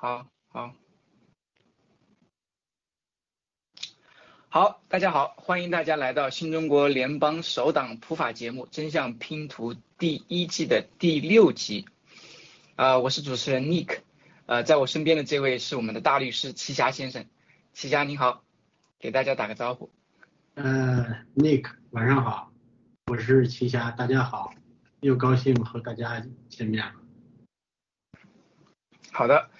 好，好，好，大家好，欢迎大家来到新中国联邦首档普法节目《真相拼图》第一季的第六集。啊，我是主持人 Nick，呃，在我身边的这位是我们的大律师齐霞先生。齐霞你好，给大家打个招呼。呃，Nick，晚上好，我是齐霞，大家好，又高兴和大家见面了。好的。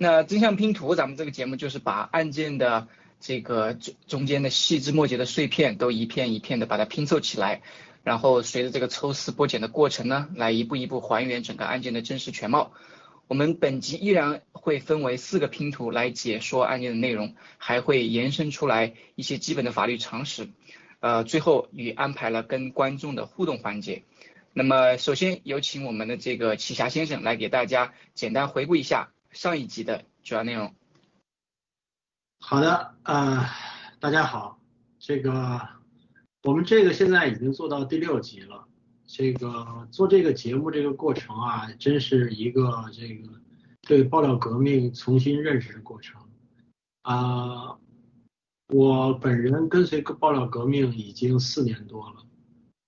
那真相拼图，咱们这个节目就是把案件的这个中中间的细枝末节的碎片都一片一片的把它拼凑起来，然后随着这个抽丝剥茧的过程呢，来一步一步还原整个案件的真实全貌。我们本集依然会分为四个拼图来解说案件的内容，还会延伸出来一些基本的法律常识。呃，最后与安排了跟观众的互动环节。那么首先有请我们的这个奇侠先生来给大家简单回顾一下。上一集的主要内容。好的，呃，大家好，这个我们这个现在已经做到第六集了。这个做这个节目这个过程啊，真是一个这个对爆料革命重新认识的过程。啊，我本人跟随爆料革命已经四年多了。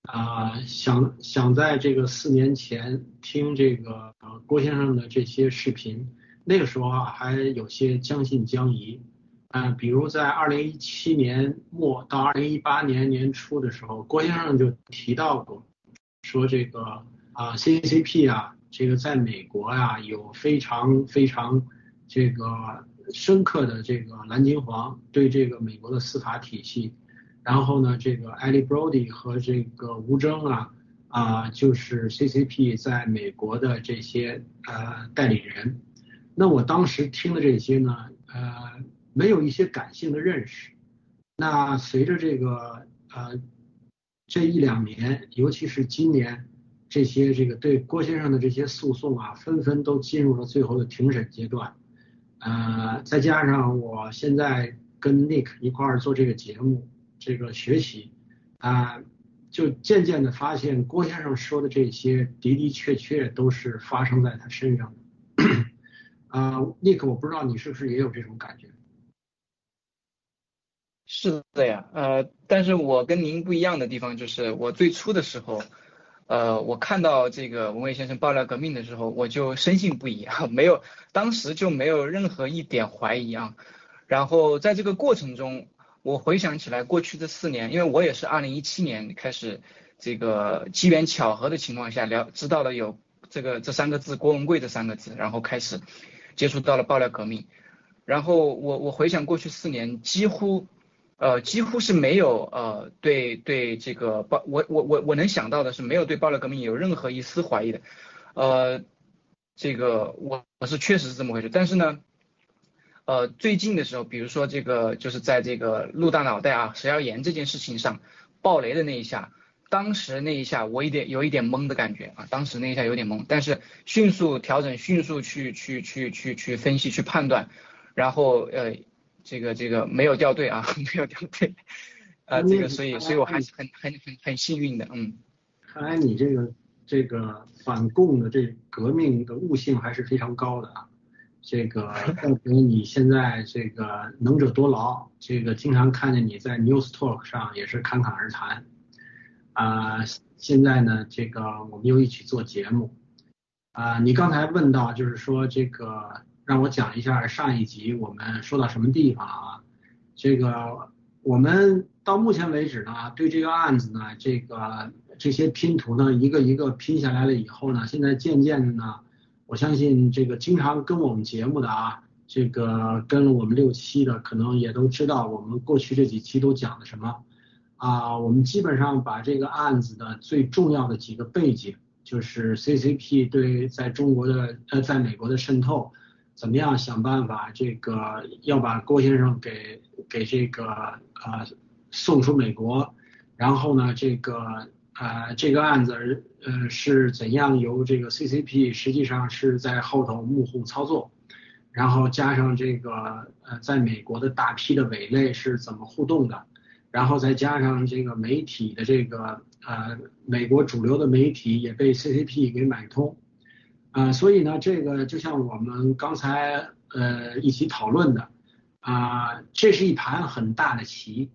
啊，想想在这个四年前听这个郭先生的这些视频。那个时候啊，还有些将信将疑，啊，比如在二零一七年末到二零一八年年初的时候，郭先生就提到过，说这个啊，CCP 啊，这个在美国啊有非常非常这个深刻的这个蓝金黄对这个美国的司法体系，然后呢，这个艾利·布罗迪和这个吴征啊啊，就是 CCP 在美国的这些呃代理人。那我当时听的这些呢，呃，没有一些感性的认识。那随着这个呃这一两年，尤其是今年，这些这个对郭先生的这些诉讼啊，纷纷都进入了最后的庭审阶段。呃，再加上我现在跟 Nick 一块儿做这个节目，这个学习啊，就渐渐的发现郭先生说的这些的的确确都是发生在他身上的。啊，尼克，我不知道你是不是也有这种感觉？是的呀，呃，但是我跟您不一样的地方就是，我最初的时候，呃，我看到这个文蔚先生爆料革命的时候，我就深信不疑啊，没有，当时就没有任何一点怀疑啊。然后在这个过程中，我回想起来过去的四年，因为我也是二零一七年开始，这个机缘巧合的情况下了知道了有这个这三个字郭文贵这三个字，然后开始。接触到了爆料革命，然后我我回想过去四年，几乎呃几乎是没有呃对对这个爆我我我我能想到的是没有对爆料革命有任何一丝怀疑的，呃这个我我是确实是这么回事，但是呢呃最近的时候，比如说这个就是在这个陆大脑袋啊食药盐这件事情上爆雷的那一下。当时那一下，我一点有一点懵的感觉啊，当时那一下有点懵，但是迅速调整，迅速去去去去去分析去判断，然后呃这个这个没有掉队啊，没有掉队，啊这个所以所以我还是很很很很幸运的，嗯。看来你这个这个反共的这革命的悟性还是非常高的啊，这个怪不得你现在这个能者多劳，这个经常看见你在 News Talk 上也是侃侃而谈。啊，现在呢，这个我们又一起做节目。啊，你刚才问到，就是说这个让我讲一下上一集我们说到什么地方啊？这个我们到目前为止呢，对这个案子呢，这个这些拼图呢，一个一个拼下来了以后呢，现在渐渐的呢，我相信这个经常跟我们节目的啊，这个跟了我们六期的，可能也都知道我们过去这几期都讲的什么。啊，我们基本上把这个案子的最重要的几个背景，就是 CCP 对在中国的呃在美国的渗透，怎么样想办法这个要把郭先生给给这个呃送出美国，然后呢这个呃这个案子呃是怎样由这个 CCP 实际上是在后头幕后操作，然后加上这个呃在美国的大批的伪类是怎么互动的。然后再加上这个媒体的这个呃，美国主流的媒体也被 CCP 给买通，啊，所以呢，这个就像我们刚才呃一起讨论的啊，这是一盘很大的棋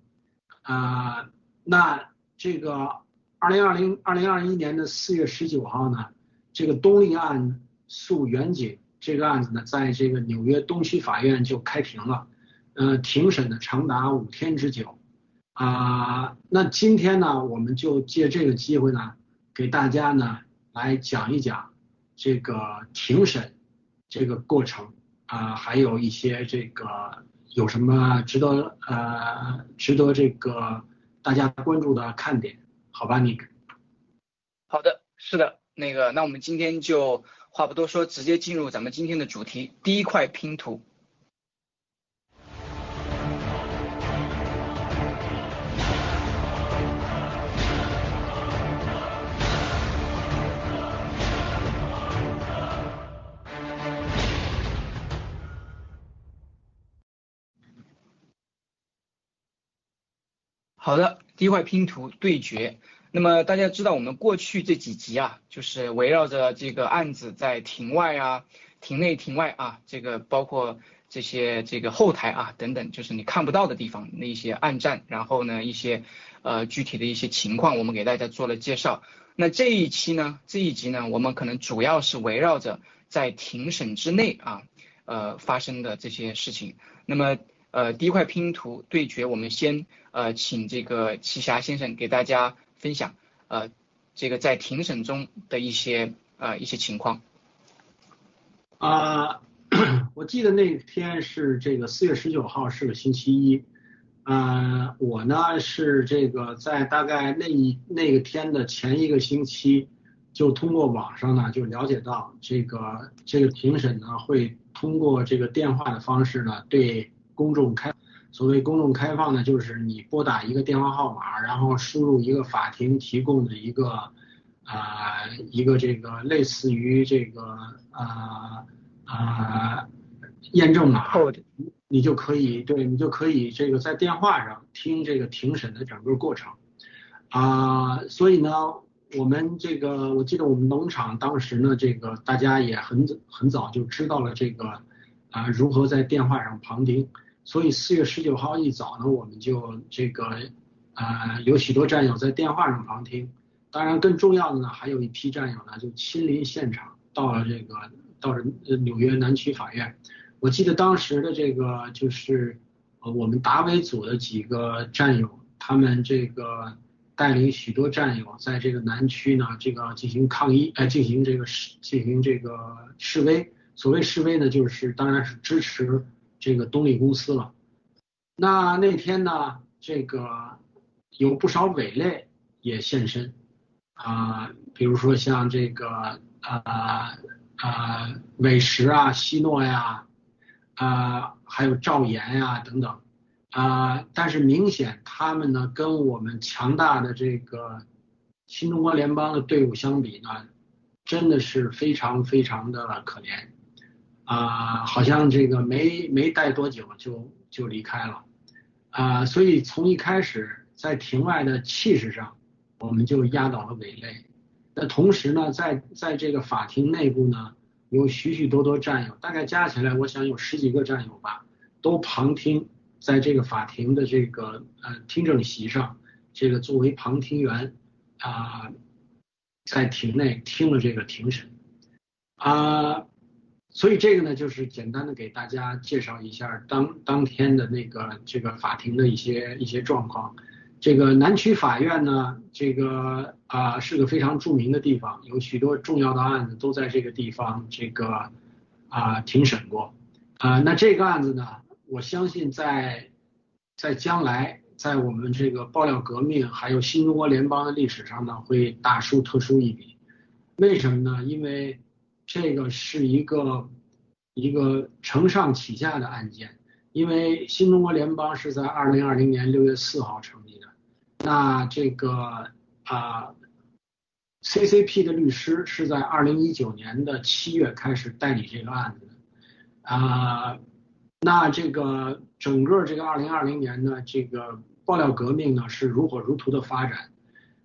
啊。那这个二零二零二零二一年的四月十九号呢，这个东丽案诉远景这个案子呢，在这个纽约东区法院就开庭了，呃，庭审呢长达五天之久啊。那今天呢，我们就借这个机会呢，给大家呢来讲一讲这个庭审。这个过程啊，还有一些这个有什么值得呃值得这个大家关注的看点？好吧你。好的，是的，那个，那我们今天就话不多说，直接进入咱们今天的主题，第一块拼图。好的，第一块拼图对决。那么大家知道，我们过去这几集啊，就是围绕着这个案子在庭外啊、庭内、庭外啊，这个包括这些这个后台啊等等，就是你看不到的地方那些暗战，然后呢一些呃具体的一些情况，我们给大家做了介绍。那这一期呢，这一集呢，我们可能主要是围绕着在庭审之内啊呃发生的这些事情。那么呃，第一块拼图对决，我们先呃请这个奇侠先生给大家分享呃这个在庭审中的一些呃一些情况。啊，我记得那天是这个四月十九号是个星期一，啊，我呢是这个在大概那一那个天的前一个星期，就通过网上呢就了解到这个这个庭审呢会通过这个电话的方式呢对。公众开，所谓公众开放呢，就是你拨打一个电话号码，然后输入一个法庭提供的一个啊一个这个类似于这个啊啊验证码，你就可以对你就可以这个在电话上听这个庭审的整个过程啊，所以呢，我们这个我记得我们农场当时呢，这个大家也很很早就知道了这个啊如何在电话上旁听。所以四月十九号一早呢，我们就这个呃有许多战友在电话上旁听，当然更重要的呢，还有一批战友呢就亲临现场，到了这个到了纽约南区法院。我记得当时的这个就是呃我们达维组的几个战友，他们这个带领许多战友在这个南区呢这个进行抗议，哎进行这个示进行这个示威。所谓示威呢，就是当然是支持。这个东丽公司了，那那天呢，这个有不少伪类也现身啊，比如说像这个啊啊伟石啊、希诺呀啊，还有赵岩呀等等啊，但是明显他们呢，跟我们强大的这个新中国联邦的队伍相比呢，真的是非常非常的可怜。啊，好像这个没没待多久就就离开了，啊，所以从一开始在庭外的气势上，我们就压倒了伪类。那同时呢，在在这个法庭内部呢，有许许多多战友，大概加起来我想有十几个战友吧，都旁听，在这个法庭的这个呃听证席上，这个作为旁听员啊，在庭内听了这个庭审，啊。所以这个呢，就是简单的给大家介绍一下当当天的那个这个法庭的一些一些状况。这个南区法院呢，这个啊是个非常著名的地方，有许多重要的案子都在这个地方这个啊庭审过。啊，那这个案子呢，我相信在在将来在我们这个爆料革命还有新中国联邦的历史上呢，会大书特书一笔。为什么呢？因为这个是一个一个承上启下的案件，因为新中国联邦是在二零二零年六月四号成立的，那这个啊，CCP 的律师是在二零一九年的七月开始代理这个案子。的，啊，那这个整个这个二零二零年呢，这个爆料革命呢是如火如荼的发展，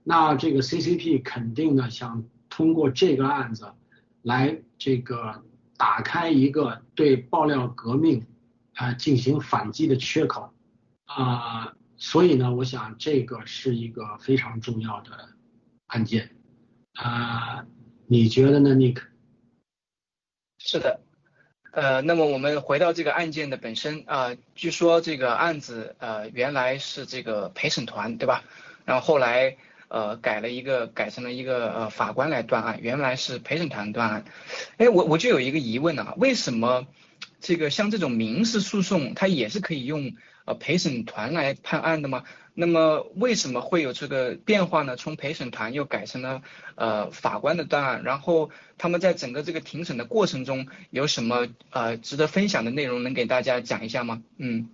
那这个 CCP 肯定呢想通过这个案子。来这个打开一个对爆料革命啊进行反击的缺口啊，所以呢，我想这个是一个非常重要的案件啊，你觉得呢，Nick？是的，呃，那么我们回到这个案件的本身啊，据说这个案子呃原来是这个陪审团对吧？然后后来呃改了一个改成了一个呃法官来断案，原来是陪审团断案。哎，我我就有一个疑问啊，为什么这个像这种民事诉讼，它也是可以用呃陪审团来判案的吗？那么为什么会有这个变化呢？从陪审团又改成了呃法官的断案，然后他们在整个这个庭审的过程中有什么呃值得分享的内容，能给大家讲一下吗？嗯，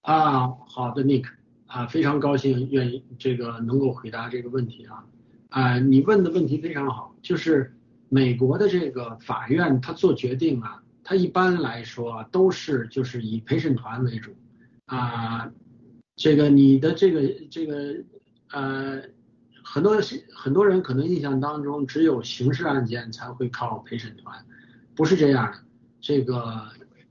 啊，好的，Nick，啊，非常高兴愿意这个能够回答这个问题啊，啊，你问的问题非常好，就是美国的这个法院他做决定啊，他一般来说都是就是以陪审团为主啊。这个你的这个这个呃，很多很多人可能印象当中只有刑事案件才会靠陪审团，不是这样的。这个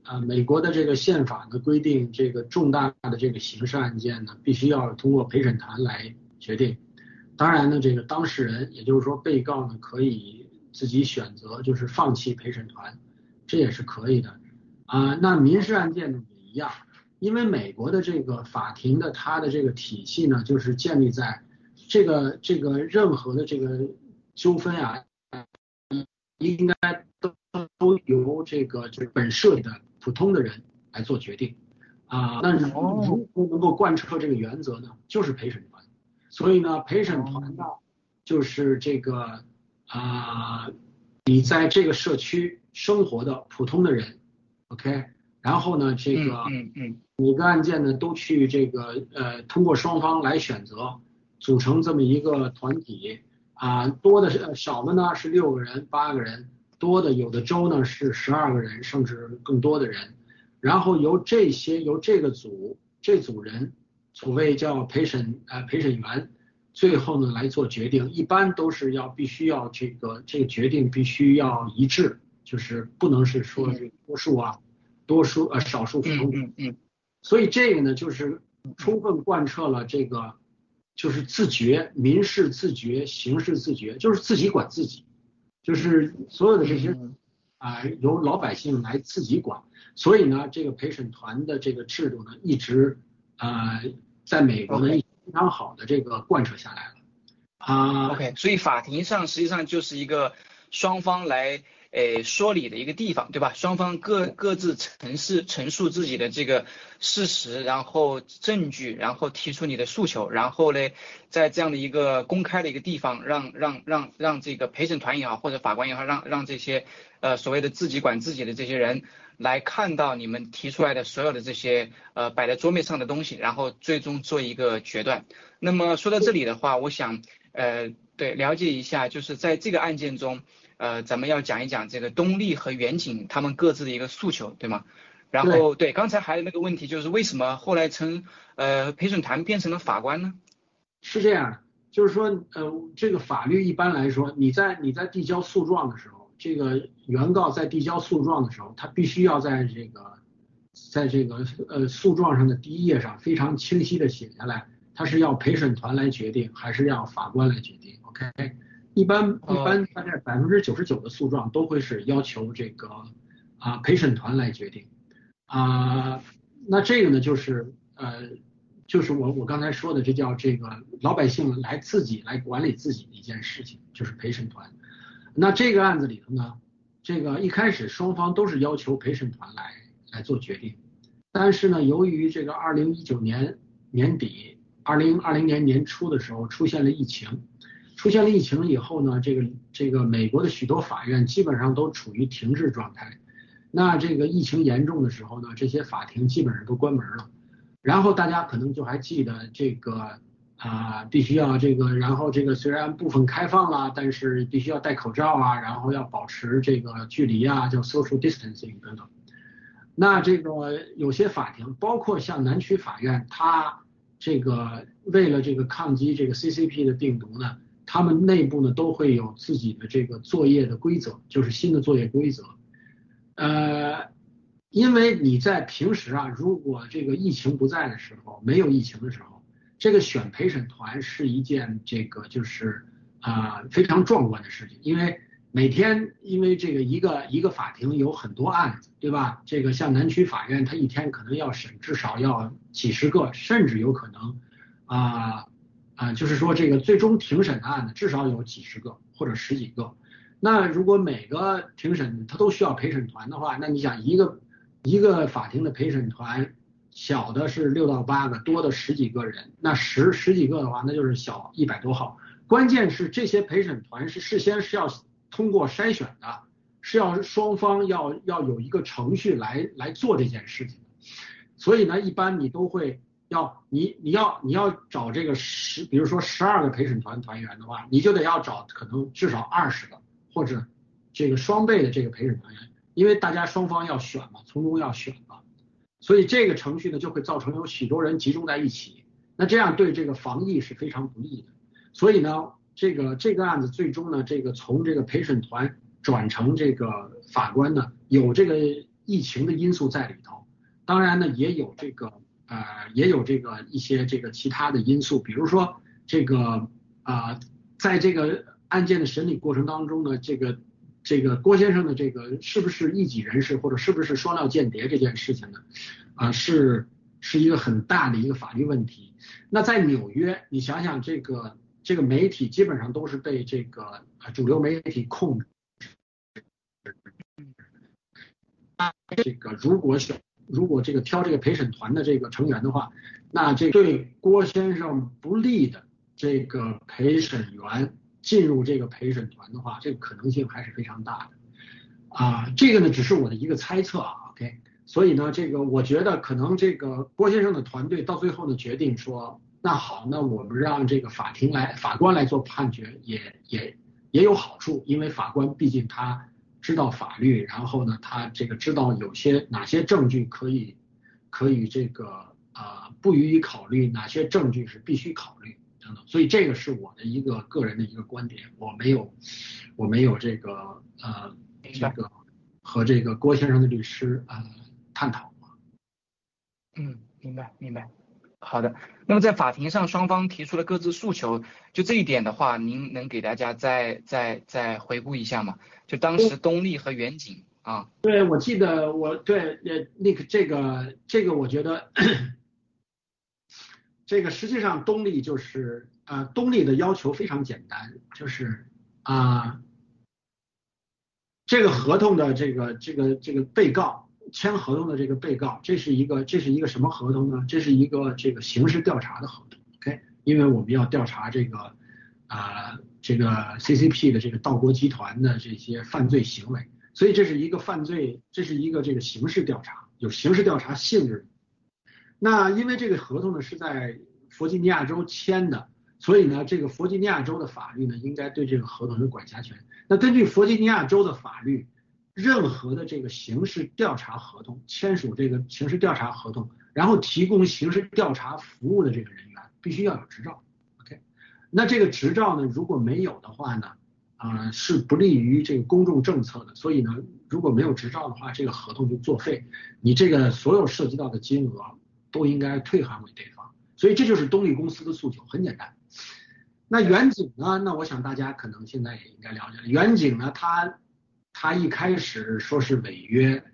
呃，美国的这个宪法的规定，这个重大的这个刑事案件呢，必须要通过陪审团来决定。当然呢，这个当事人，也就是说被告呢，可以自己选择，就是放弃陪审团，这也是可以的。啊，那民事案件呢也一样。因为美国的这个法庭的它的这个体系呢，就是建立在这个这个任何的这个纠纷啊，应该都都由这个就是本社的普通的人来做决定啊。那如何能够贯彻这个原则呢？就是陪审团。所以呢，陪审团呢，就是这个啊，你在这个社区生活的普通的人，OK。然后呢，这个嗯嗯，每个案件呢都去这个呃通过双方来选择组成这么一个团体啊，多的是少的呢是六个人八个人，多的有的州呢是十二个人甚至更多的人，然后由这些由这个组这组人所谓叫陪审呃陪审员，最后呢来做决定，一般都是要必须要这个这个决定必须要一致，就是不能是说是多数啊。多数呃少数服从，嗯嗯，所以这个呢就是充分贯彻了这个就是自觉民事自觉刑事自觉，就是自己管自己，就是所有的这些啊由老百姓来自己管，所以呢这个陪审团的这个制度呢一直呃在美国呢非常好的这个贯彻下来了。啊，OK，所以法庭上实际上就是一个双方来。诶，说理的一个地方，对吧？双方各各自陈述陈述自己的这个事实，然后证据，然后提出你的诉求，然后呢，在这样的一个公开的一个地方，让让让让这个陪审团也好，或者法官也好，让让这些呃所谓的自己管自己的这些人来看到你们提出来的所有的这些呃摆在桌面上的东西，然后最终做一个决断。那么说到这里的话，我想呃对了解一下，就是在这个案件中。呃，咱们要讲一讲这个东丽和远景他们各自的一个诉求，对吗？然后对，刚才还有那个问题就是为什么后来从呃陪审团变成了法官呢？是这样，就是说呃这个法律一般来说，你在你在递交诉状的时候，这个原告在递交诉状的时候，他必须要在这个在这个呃诉状上的第一页上非常清晰的写下来，他是要陪审团来决定，还是要法官来决定？OK。一般一般大概百分之九十九的诉状都会是要求这个啊陪审团来决定啊，那这个呢就是呃就是我我刚才说的这叫这个老百姓来自己来管理自己的一件事情，就是陪审团。那这个案子里头呢，这个一开始双方都是要求陪审团来来做决定，但是呢由于这个二零一九年年底二零二零年年初的时候出现了疫情。出现了疫情以后呢，这个这个美国的许多法院基本上都处于停滞状态。那这个疫情严重的时候呢，这些法庭基本上都关门了。然后大家可能就还记得这个啊，必须要这个，然后这个虽然部分开放了，但是必须要戴口罩啊，然后要保持这个距离啊，叫 social distancing 等等。那这个有些法庭，包括像南区法院，它这个为了这个抗击这个 CCP 的病毒呢。他们内部呢都会有自己的这个作业的规则，就是新的作业规则。呃，因为你在平时啊，如果这个疫情不在的时候，没有疫情的时候，这个选陪审团是一件这个就是啊非常壮观的事情，因为每天因为这个一个一个法庭有很多案子，对吧？这个像南区法院，他一天可能要审至少要几十个，甚至有可能啊啊，就是说这个最终庭审的案子至少有几十个或者十几个。那如果每个庭审他都需要陪审团的话，那你想一个一个法庭的陪审团，小的是六到八个，多的十几个人，那十十几个的话，那就是小一百多号。关键是这些陪审团是事先是要通过筛选的，是要双方要要有一个程序来来做这件事情。所以呢，一般你都会要你你要你要找这个十，比如说十二个陪审团团员的话，你就得要找可能至少二十个。或者这个双倍的这个陪审团员，因为大家双方要选嘛，从中要选嘛，所以这个程序呢就会造成有许多人集中在一起，那这样对这个防疫是非常不利的。所以呢，这个这个案子最终呢，这个从这个陪审团转成这个法官呢，有这个疫情的因素在里头，当然呢也有这个呃也有这个一些这个其他的因素，比如说这个啊在这个。案件的审理过程当中呢，这个这个郭先生的这个是不是一己人士或者是不是双料间谍这件事情呢？啊，是是一个很大的一个法律问题。那在纽约，你想想这个这个媒体基本上都是被这个主流媒体控制。这个如果选如果这个挑这个陪审团的这个成员的话，那这对郭先生不利的这个陪审员。进入这个陪审团的话，这个可能性还是非常大的啊。这个呢，只是我的一个猜测啊。OK，所以呢，这个我觉得可能这个郭先生的团队到最后呢决定说，那好，那我们让这个法庭来法官来做判决，也也也有好处，因为法官毕竟他知道法律，然后呢，他这个知道有些哪些证据可以可以这个啊不予以考虑，哪些证据是必须考虑等等。所以这个是我的一个个人的一个观点，我没有，我没有这个呃这个和这个郭先生的律师呃探讨嗯，明白明白。好的，那么在法庭上双方提出了各自诉求，就这一点的话，您能给大家再再再回顾一下吗？就当时东丽和远景啊。对，我记得我对呃那个这个这个我觉得。这个实际上东丽就是啊，东丽的要求非常简单，就是啊，这个合同的这个这个这个被告签合同的这个被告，这是一个这是一个什么合同呢？这是一个这个刑事调查的合同，OK？因为我们要调查这个啊这个 CCP 的这个道国集团的这些犯罪行为，所以这是一个犯罪，这是一个这个刑事调查，有刑事调查性质。那因为这个合同呢是在弗吉尼亚州签的，所以呢，这个弗吉尼亚州的法律呢应该对这个合同有管辖权。那根据弗吉尼亚州的法律，任何的这个刑事调查合同签署这个刑事调查合同，然后提供刑事调查服务的这个人员必须要有执照。OK，那这个执照呢如果没有的话呢，啊是不利于这个公众政策的。所以呢，如果没有执照的话，这个合同就作废，你这个所有涉及到的金额。都应该退还给对方，所以这就是东丽公司的诉求，很简单。那远景呢？那我想大家可能现在也应该了解了。远景呢，他他一开始说是违约，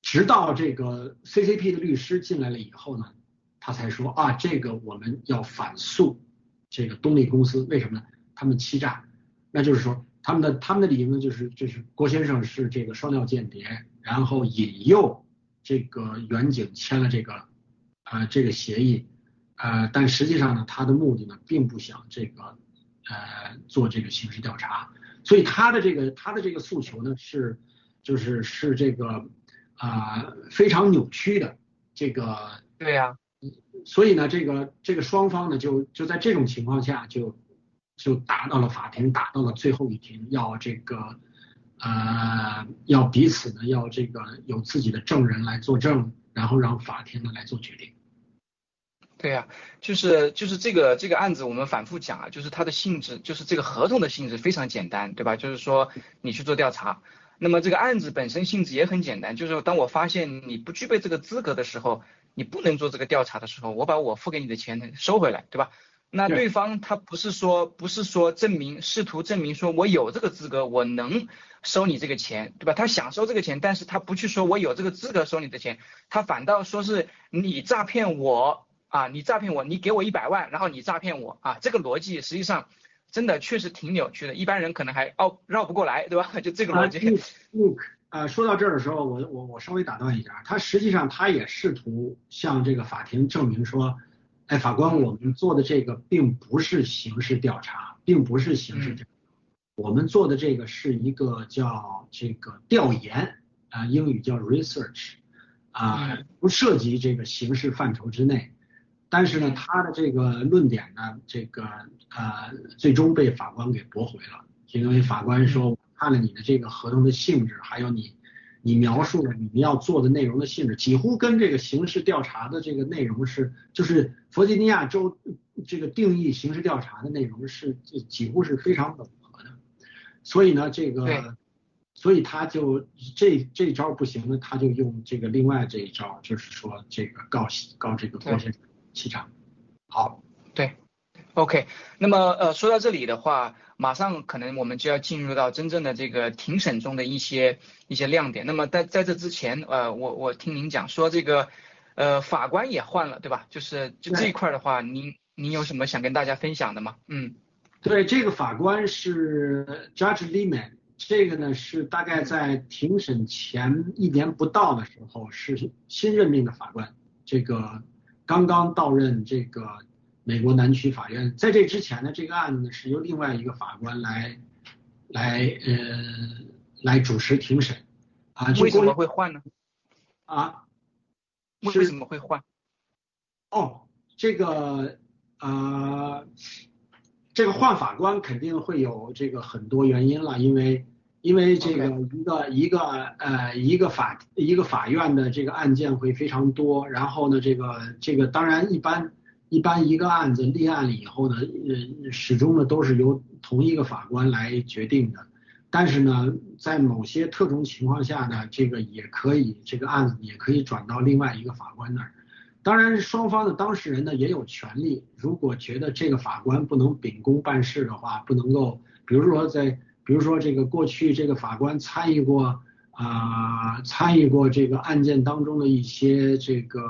直到这个 CCP 的律师进来了以后呢，他才说啊，这个我们要反诉这个东丽公司，为什么呢？他们欺诈，那就是说他们的他们的理由呢，就是就是郭先生是这个双料间谍，然后引诱。这个远景签了这个呃这个协议，呃，但实际上呢，他的目的呢，并不想这个呃做这个刑事调查，所以他的这个他的这个诉求呢是就是是这个啊非常扭曲的这个对呀，所以呢这个这个双方呢就就在这种情况下就就打到了法庭，打到了最后一庭，要这个。呃，要彼此呢，要这个有自己的证人来作证，然后让法庭呢来做决定。对呀，就是就是这个这个案子，我们反复讲啊，就是它的性质，就是这个合同的性质非常简单，对吧？就是说你去做调查，那么这个案子本身性质也很简单，就是当我发现你不具备这个资格的时候，你不能做这个调查的时候，我把我付给你的钱收回来，对吧？那对方他不是说不是说证明试图证明说我有这个资格，我能收你这个钱，对吧？他想收这个钱，但是他不去说我有这个资格收你的钱，他反倒说是你诈骗我啊，你诈骗我，你给我一百万，然后你诈骗我啊，这个逻辑实际上真的确实挺扭曲的，一般人可能还绕绕不过来，对吧？就这个逻辑。呃，说到这儿的时候，我我我稍微打断一下，他实际上他也试图向这个法庭证明说。哎，法官，我们做的这个并不是刑事调查，并不是刑事调查，我们做的这个是一个叫这个调研啊，英语叫 research 啊，不涉及这个刑事范畴之内。但是呢，他的这个论点呢，这个呃，最终被法官给驳回了，因为法官说看了你的这个合同的性质，还有你。你描述了你们要做的内容的性质，几乎跟这个刑事调查的这个内容是，就是弗吉尼亚州这个定义刑事调查的内容是几乎是非常吻合的。所以呢，这个，所以他就这这招不行呢，他就用这个另外这一招，就是说这个告告这个郭先生气场。好，对，OK，那么呃说到这里的话。马上可能我们就要进入到真正的这个庭审中的一些一些亮点。那么在在这之前，呃，我我听您讲说这个，呃，法官也换了，对吧？就是就这一块的话，您您有什么想跟大家分享的吗？嗯，对，这个法官是 Judge Lehman，这个呢是大概在庭审前一年不到的时候是新任命的法官，这个刚刚到任这个。美国南区法院在这之前呢，这个案子呢是由另外一个法官来来呃来主持庭审啊。为什么会换呢？啊？为什么会换？哦，这个呃，这个换法官肯定会有这个很多原因了，因为因为这个一个一个呃一个法一个法院的这个案件会非常多，然后呢，这个这个当然一般。一般一个案子立案了以后呢，呃，始终呢都是由同一个法官来决定的。但是呢，在某些特殊情况下呢，这个也可以，这个案子也可以转到另外一个法官那儿。当然，双方的当事人呢也有权利，如果觉得这个法官不能秉公办事的话，不能够，比如说在，比如说这个过去这个法官参与过啊，参与过这个案件当中的一些这个。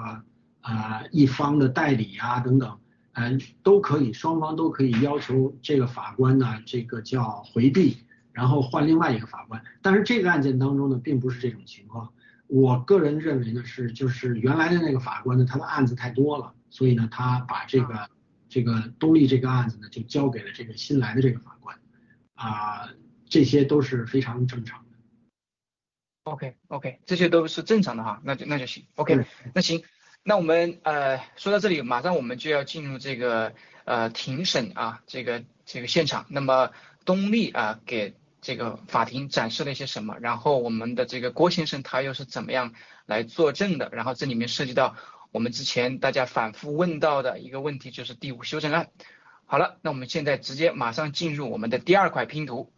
啊，一方的代理啊，等等，嗯，都可以，双方都可以要求这个法官呢，这个叫回避，然后换另外一个法官。但是这个案件当中呢，并不是这种情况。我个人认为呢，是就是原来的那个法官呢，他的案子太多了，所以呢，他把这个这个东丽这个案子呢，就交给了这个新来的这个法官。啊，这些都是非常正常的。OK OK，这些都是正常的哈，那就那就行。OK，那行。那我们呃说到这里，马上我们就要进入这个呃庭审啊，这个这个现场。那么东丽啊给这个法庭展示了一些什么？然后我们的这个郭先生他又是怎么样来作证的？然后这里面涉及到我们之前大家反复问到的一个问题，就是第五修正案。好了，那我们现在直接马上进入我们的第二块拼图。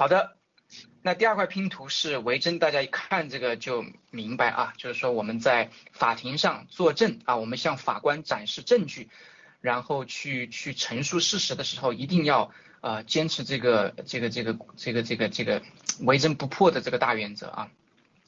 好的，那第二块拼图是维珍，大家一看这个就明白啊，就是说我们在法庭上作证啊，我们向法官展示证据，然后去去陈述事实的时候，一定要呃坚持这个这个这个这个这个这个为真不破的这个大原则啊，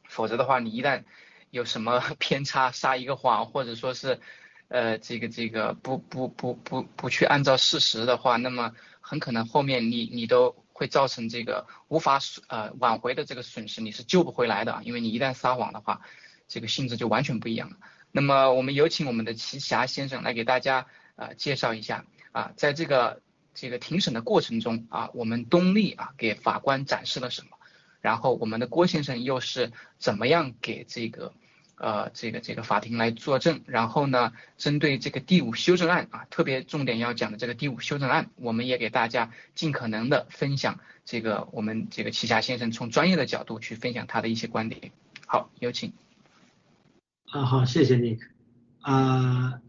否则的话，你一旦有什么偏差，撒一个谎，或者说是呃这个这个不不不不不去按照事实的话，那么很可能后面你你都。会造成这个无法呃挽回的这个损失，你是救不回来的，因为你一旦撒谎的话，这个性质就完全不一样了。那么我们有请我们的齐霞先生来给大家呃介绍一下啊，在这个这个庭审的过程中啊，我们东丽啊给法官展示了什么，然后我们的郭先生又是怎么样给这个呃这个这个法庭来作证。然后呢，针对这个第五修正案啊，特别重点要讲的这个第五修正案，我们也给大家尽可能的分享这个我们这个齐霞先生从专业的角度去分享他的一些观点。好，有请。啊，好，谢谢 Nick。啊，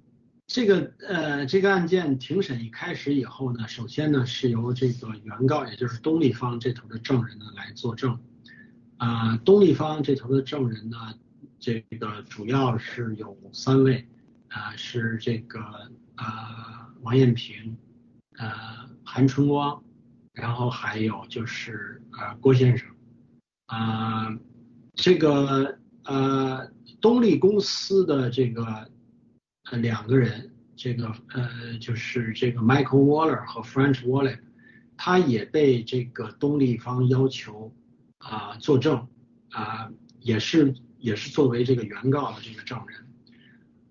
这个呃，这个案件庭审一开始以后呢，首先呢是由这个原告，也就是东立方这头的证人呢来作证。啊，东立方这头的证人呢，这个主要是有三位，啊，是这个啊王艳平，呃韩春光，然后还有就是啊郭先生。啊，这个呃东立公司的这个。呃，两个人，这个呃，就是这个 Michael Waller 和 French Waller，他也被这个东立方要求啊作证啊，也是也是作为这个原告的这个证人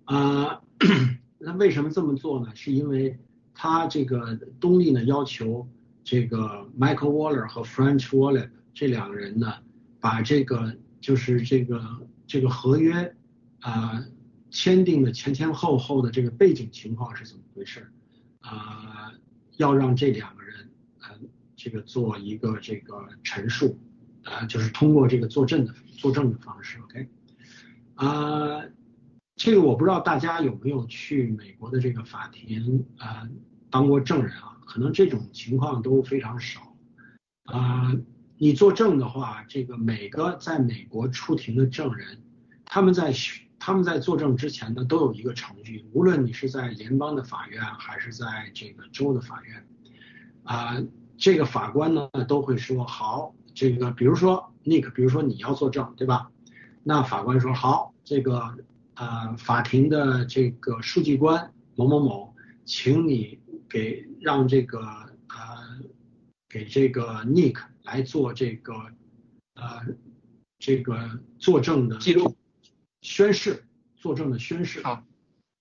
啊。那为什么这么做呢？是因为他这个东立呢要求这个 Michael Waller 和 French Waller 这两个人呢，把这个就是这个这个合约啊。签订的前前后后的这个背景情况是怎么回事？啊，要让这两个人呃这个做一个这个陈述，啊，就是通过这个作证的作证的方式，OK？啊，这个我不知道大家有没有去美国的这个法庭啊当过证人啊？可能这种情况都非常少。啊，你作证的话，这个每个在美国出庭的证人，他们在。他们在作证之前呢，都有一个程序，无论你是在联邦的法院还是在这个州的法院，啊，这个法官呢都会说好，这个比如说 Nick，比如说你要作证，对吧？那法官说好，这个呃法庭的这个书记官某某某，请你给让这个呃给这个 Nick 来做这个呃这个作证的记录。宣誓作证的宣誓，好，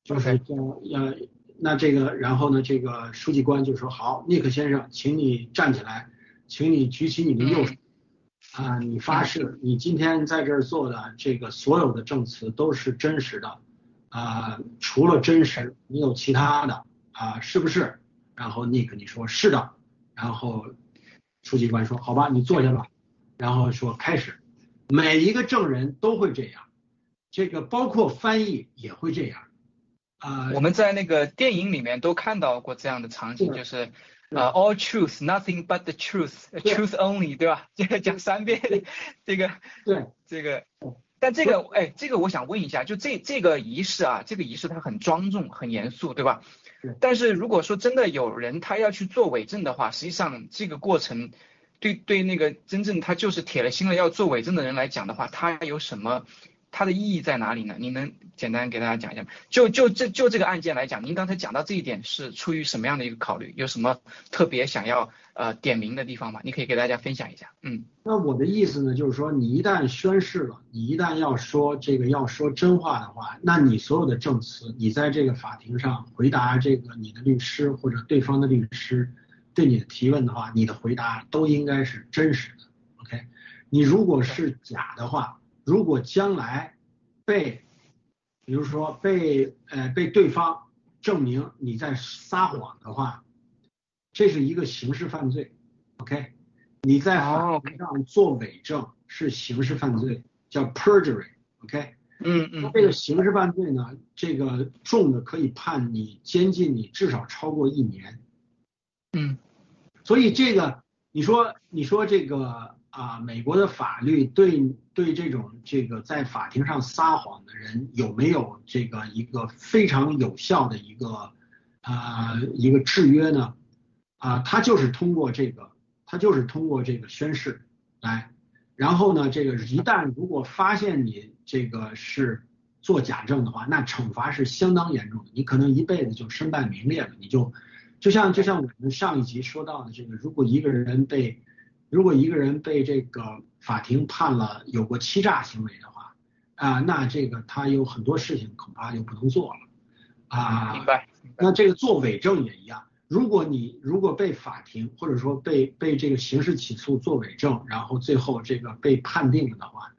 就是叫要那这个，然后呢，这个书记官就说好，，Nick 先生，请你站起来，请你举起你的右手，啊，你发誓，你今天在这儿做的这个所有的证词都是真实的，啊，除了真实，你有其他的啊，是不是？然后尼克你说是的，然后书记官说好吧，你坐下吧，然后说开始，每一个证人都会这样。这个包括翻译也会这样，啊，我们在那个电影里面都看到过这样的场景，就是呃，all truth, nothing but the truth, truth only，对吧？这个讲三遍，这个对，这个，但这个，哎，这个我想问一下，就这这个仪式啊，这个仪式它很庄重、很严肃，对吧？但是如果说真的有人他要去做伪证的话，实际上这个过程对对那个真正他就是铁了心了要做伪证的人来讲的话，他有什么？它的意义在哪里呢？您能简单给大家讲一下吗？就就这就这个案件来讲，您刚才讲到这一点是出于什么样的一个考虑？有什么特别想要呃点名的地方吗？你可以给大家分享一下。嗯，那我的意思呢，就是说你一旦宣誓了，你一旦要说这个要说真话的话，那你所有的证词，你在这个法庭上回答这个你的律师或者对方的律师对你的提问的话，你的回答都应该是真实的。OK，你如果是假的话。如果将来被，比如说被呃被对方证明你在撒谎的话，这是一个刑事犯罪，OK？你在法庭上做伪证是刑事犯罪，叫 perjury，OK？嗯嗯。那这个刑事犯罪呢，这个重的可以判你监禁你至少超过一年。嗯。所以这个你说你说这个。啊，美国的法律对对这种这个在法庭上撒谎的人有没有这个一个非常有效的一个啊一个制约呢？啊，他就是通过这个，他就是通过这个宣誓来，然后呢，这个一旦如果发现你这个是做假证的话，那惩罚是相当严重的，你可能一辈子就身败名裂了，你就就像就像我们上一集说到的这个，如果一个人被如果一个人被这个法庭判了有过欺诈行为的话，啊，那这个他有很多事情恐怕就不能做了，啊，明白。那这个做伪证也一样，如果你如果被法庭或者说被被这个刑事起诉做伪证，然后最后这个被判定了的话，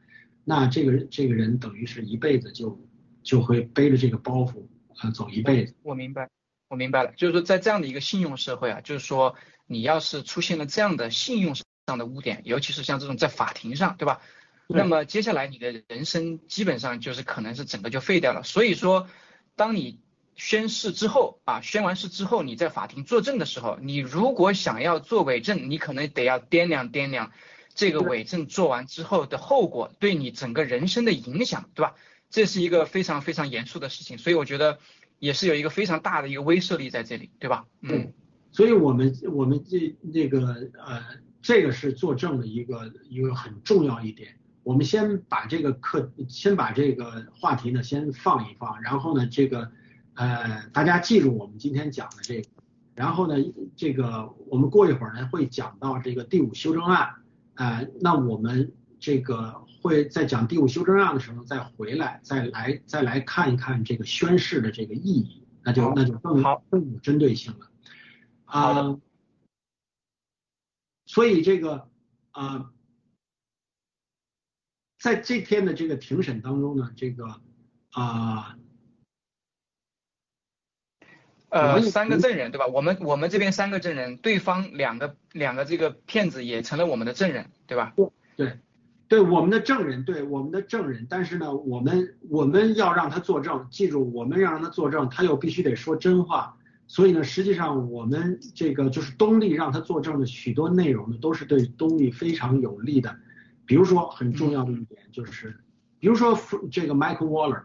那这个这个人等于是一辈子就就会背着这个包袱啊走一辈子。我明白，我明白了，就是说在这样的一个信用社会啊，就是说你要是出现了这样的信用上的污点，尤其是像这种在法庭上，对吧？那么接下来你的人生基本上就是可能是整个就废掉了。所以说，当你宣誓之后啊，宣完誓之后，你在法庭作证的时候，你如果想要做伪证，你可能得要掂量掂量这个伪证做完之后的后果对你整个人生的影响，对吧？这是一个非常非常严肃的事情，所以我觉得也是有一个非常大的一个威慑力在这里，对吧？嗯，所以我们我们这那个呃，这个是作证的一个一个很重要一点。我们先把这个课，先把这个话题呢先放一放，然后呢这个。呃，大家记住我们今天讲的这个，然后呢，这个我们过一会儿呢会讲到这个第五修正案，呃，那我们这个会在讲第五修正案的时候再回来，再来再来看一看这个宣誓的这个意义，那就那就更更有针对性了。啊，所以这个啊，在这天的这个庭审当中呢，这个啊。呃，三个证人对吧？我们我们这边三个证人，对方两个两个这个骗子也成了我们的证人，对吧？对，对，我们的证人，对我们的证人。但是呢，我们我们要让他作证，记住，我们要让他作证，他又必须得说真话。所以呢，实际上我们这个就是东丽让他作证的许多内容呢，都是对东丽非常有利的。比如说很重要的一点就是，比如说这个 Michael Waller，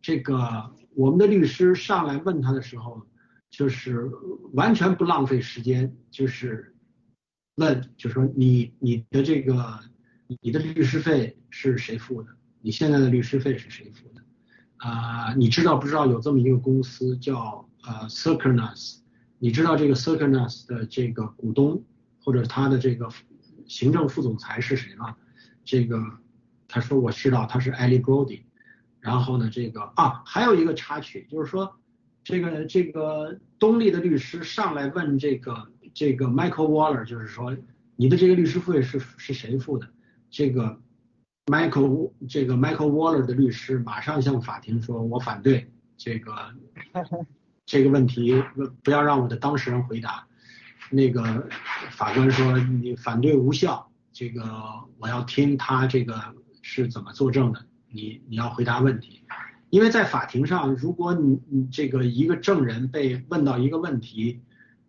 这个我们的律师上来问他的时候。就是完全不浪费时间，就是问，就说你你的这个你的律师费是谁付的？你现在的律师费是谁付的？啊，你知道不知道有这么一个公司叫呃，Circunus，你知道这个 Circunus 的这个股东或者他的这个行政副总裁是谁吗？这个他说我知道他是 Ali Brody。然后呢，这个啊还有一个插曲就是说。这个这个东丽的律师上来问这个这个 Michael Waller，就是说你的这个律师费是是谁付的？这个 Michael 这个 Michael Waller 的律师马上向法庭说：“我反对这个 这个问题，不要让我的当事人回答。”那个法官说：“你反对无效，这个我要听他这个是怎么作证的，你你要回答问题。”因为在法庭上，如果你你这个一个证人被问到一个问题，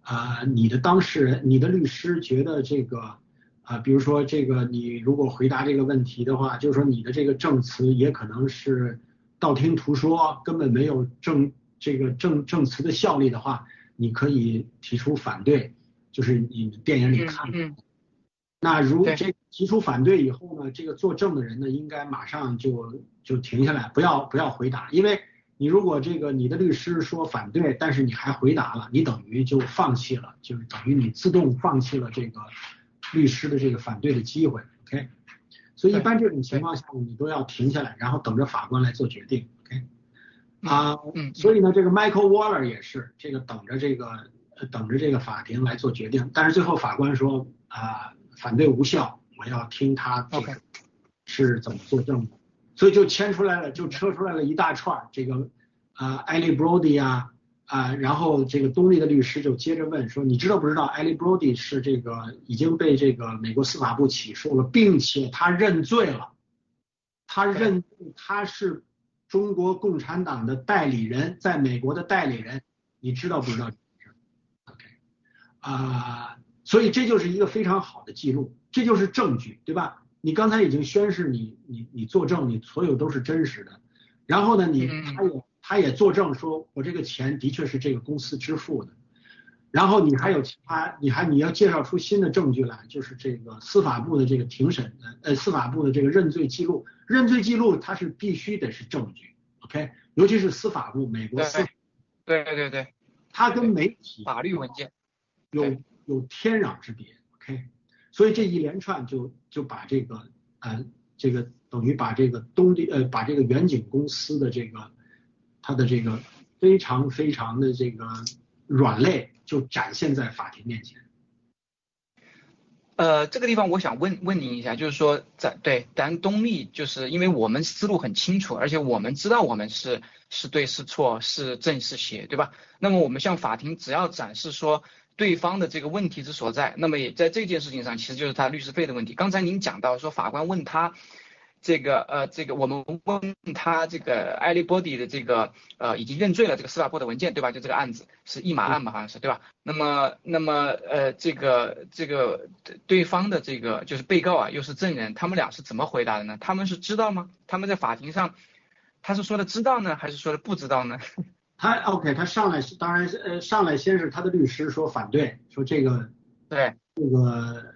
啊，你的当事人、你的律师觉得这个啊，比如说这个你如果回答这个问题的话，就是说你的这个证词也可能是道听途说，根本没有证这个证证词的效力的话，你可以提出反对，就是你电影里看的。那如这提出反对以后呢，这个作证的人呢，应该马上就就停下来，不要不要回答，因为你如果这个你的律师说反对，但是你还回答了，你等于就放弃了，就是等于你自动放弃了这个律师的这个反对的机会，OK？所以一般这种情况下，你都要停下来，然后等着法官来做决定啊，所以呢，这个 Michael Waller 也是这个等着这个等着这个法庭来做决定，但是最后法官说啊。反对无效，我要听他这个是怎么作证的，所以就牵出来了，就扯出来了一大串这个啊，艾利· d y 啊啊，然后这个东丽的律师就接着问说，你知道不知道 Ellie Brody 是这个已经被这个美国司法部起诉了，并且他认罪了，他认他是中国共产党的代理人，在美国的代理人，你知道不知道？OK 啊。所以这就是一个非常好的记录，这就是证据，对吧？你刚才已经宣誓，你你你作证，你所有都是真实的。然后呢，你他也他也作证说，我这个钱的确是这个公司支付的。然后你还有其他，你还你要介绍出新的证据来，就是这个司法部的这个庭审的，呃，司法部的这个认罪记录，认罪记录它是必须得是证据，OK？尤其是司法部，美国司，对对对，它跟媒体法律文件有。有天壤之别，OK，所以这一连串就就把这个呃这个等于把这个东地呃把这个远景公司的这个它的这个非常非常的这个软肋就展现在法庭面前。呃，这个地方我想问问您一下，就是说在对咱东丽，就是因为我们思路很清楚，而且我们知道我们是是对是错是正是邪，对吧？那么我们向法庭只要展示说对方的这个问题之所在，那么也在这件事情上其实就是他律师费的问题。刚才您讲到说法官问他。这个呃，这个我们问他这个艾利波迪的这个呃已经认罪了这个司法部的文件对吧？就这个案子是一码案吧，好像是对吧？那么那么呃这个这个对方的这个就是被告啊又是证人，他们俩是怎么回答的呢？他们是知道吗？他们在法庭上他是说的知道呢，还是说的不知道呢？他 OK，他上来当然呃上来先是他的律师说反对，说这个对。这个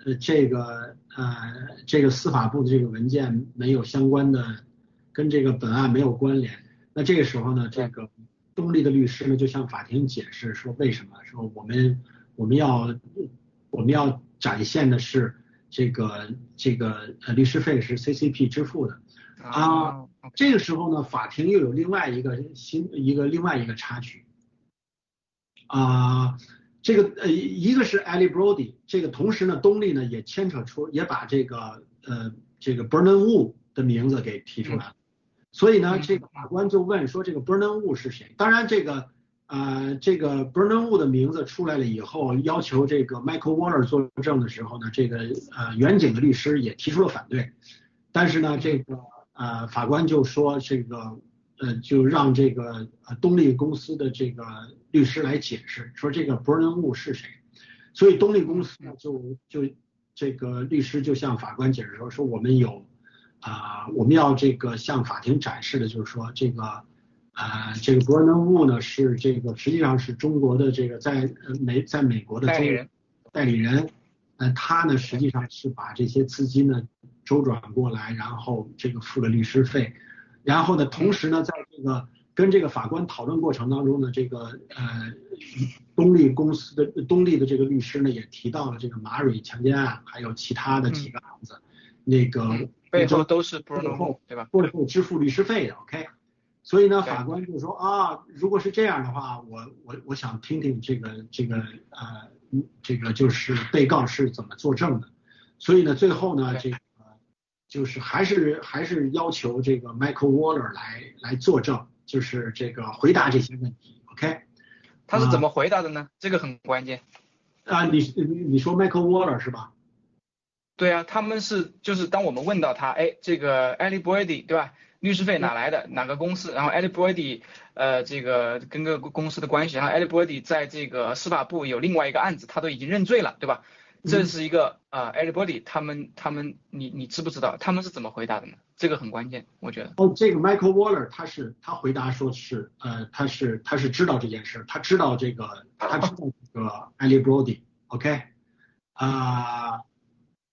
呃，这个呃，这个司法部的这个文件没有相关的，跟这个本案没有关联。那这个时候呢，这个东丽的律师呢就向法庭解释说，为什么？说我们我们要我们要展现的是这个这个呃律师费是 CCP 支付的啊。这个时候呢，法庭又有另外一个新一个另外一个插曲啊。这个呃，一个是 Ali Brody，这个同时呢，东丽呢也牵扯出，也把这个呃这个 Bernard Wu 的名字给提出来了，所以呢，这个法官就问说这个 Bernard Wu 是谁？当然这个呃这个 Bernard Wu 的名字出来了以后，要求这个 Michael Waller 作证的时候呢，这个呃远景的律师也提出了反对，但是呢，这个呃法官就说这个。呃，就让这个呃东丽公司的这个律师来解释，说这个 Bernard Wu 是谁。所以东丽公司呢，就就这个律师就向法官解释说，说我们有啊，我们要这个向法庭展示的就是说，这个啊，这个 Bernard Wu 呢是这个实际上是中国的这个在美在美国的代理人，代理人。呃，他呢实际上是把这些资金呢周转过来，然后这个付了律师费。然后呢，同时呢，在这个跟这个法官讨论过程当中呢，这个呃，东丽公司的东丽的这个律师呢，也提到了这个马蕊强奸案，还有其他的几个案子，那个背后都是背后对吧？背后支付律师费的，OK。所以呢，法官就说啊，如果是这样的话，我我我想听听这个这个呃，这个就是被告是怎么作证的。所以呢，最后呢，这。就是还是还是要求这个 Michael Waller 来来作证，就是这个回答这些问题，OK？他是怎么回答的呢？这个很关键。啊，你你你说 Michael Waller 是吧？对啊，他们是就是当我们问到他，哎，这个 Ali Brady 对吧？律师费哪来的？哪个公司？然后 Ali Brady 呃这个跟个公司的关系，然后 Ali Brady 在这个司法部有另外一个案子，他都已经认罪了，对吧？这是一个啊，everybody，他们他们，你你知不知道他们是怎么回答的呢？这个很关键，我觉得。哦，这个 Michael Waller 他是他回答说是呃他是他是知道这件事，他知道这个他知道这个 Ali Brody，OK，啊，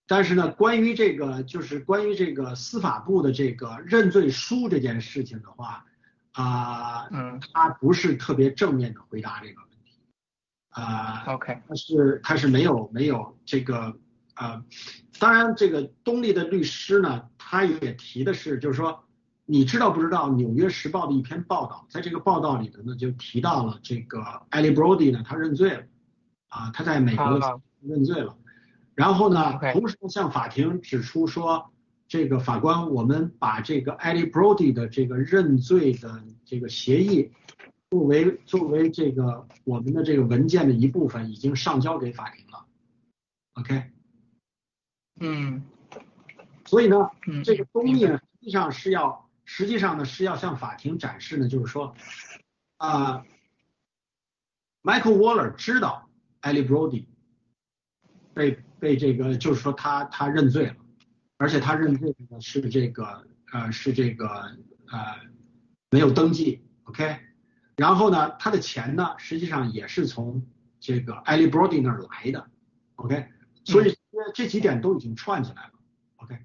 但是呢，关于这个就是关于这个司法部的这个认罪书这件事情的话，啊，嗯，他不是特别正面的回答这个。啊，OK，他是他是没有没有这个啊，当然这个东立的律师呢，他也提的是，就是说你知道不知道《纽约时报》的一篇报道，在这个报道里头呢，就提到了这个 Ali Brody 呢，他认罪了啊，他在美国认罪了，然后呢，同时向法庭指出说，这个法官，我们把这个 Ali Brody 的这个认罪的这个协议。作为作为这个我们的这个文件的一部分，已经上交给法庭了。OK，嗯，所以呢，这个东丽呢，实际上是要，实际上呢是要向法庭展示呢，就是说，啊，Michael Waller 知道 Ali Brody 被被这个，就是说他他认罪了，而且他认罪呢是这个呃是这个呃没有登记。OK。然后呢，他的钱呢，实际上也是从这个艾利·布罗迪那儿来的，OK，所以这几点都已经串起来了，OK，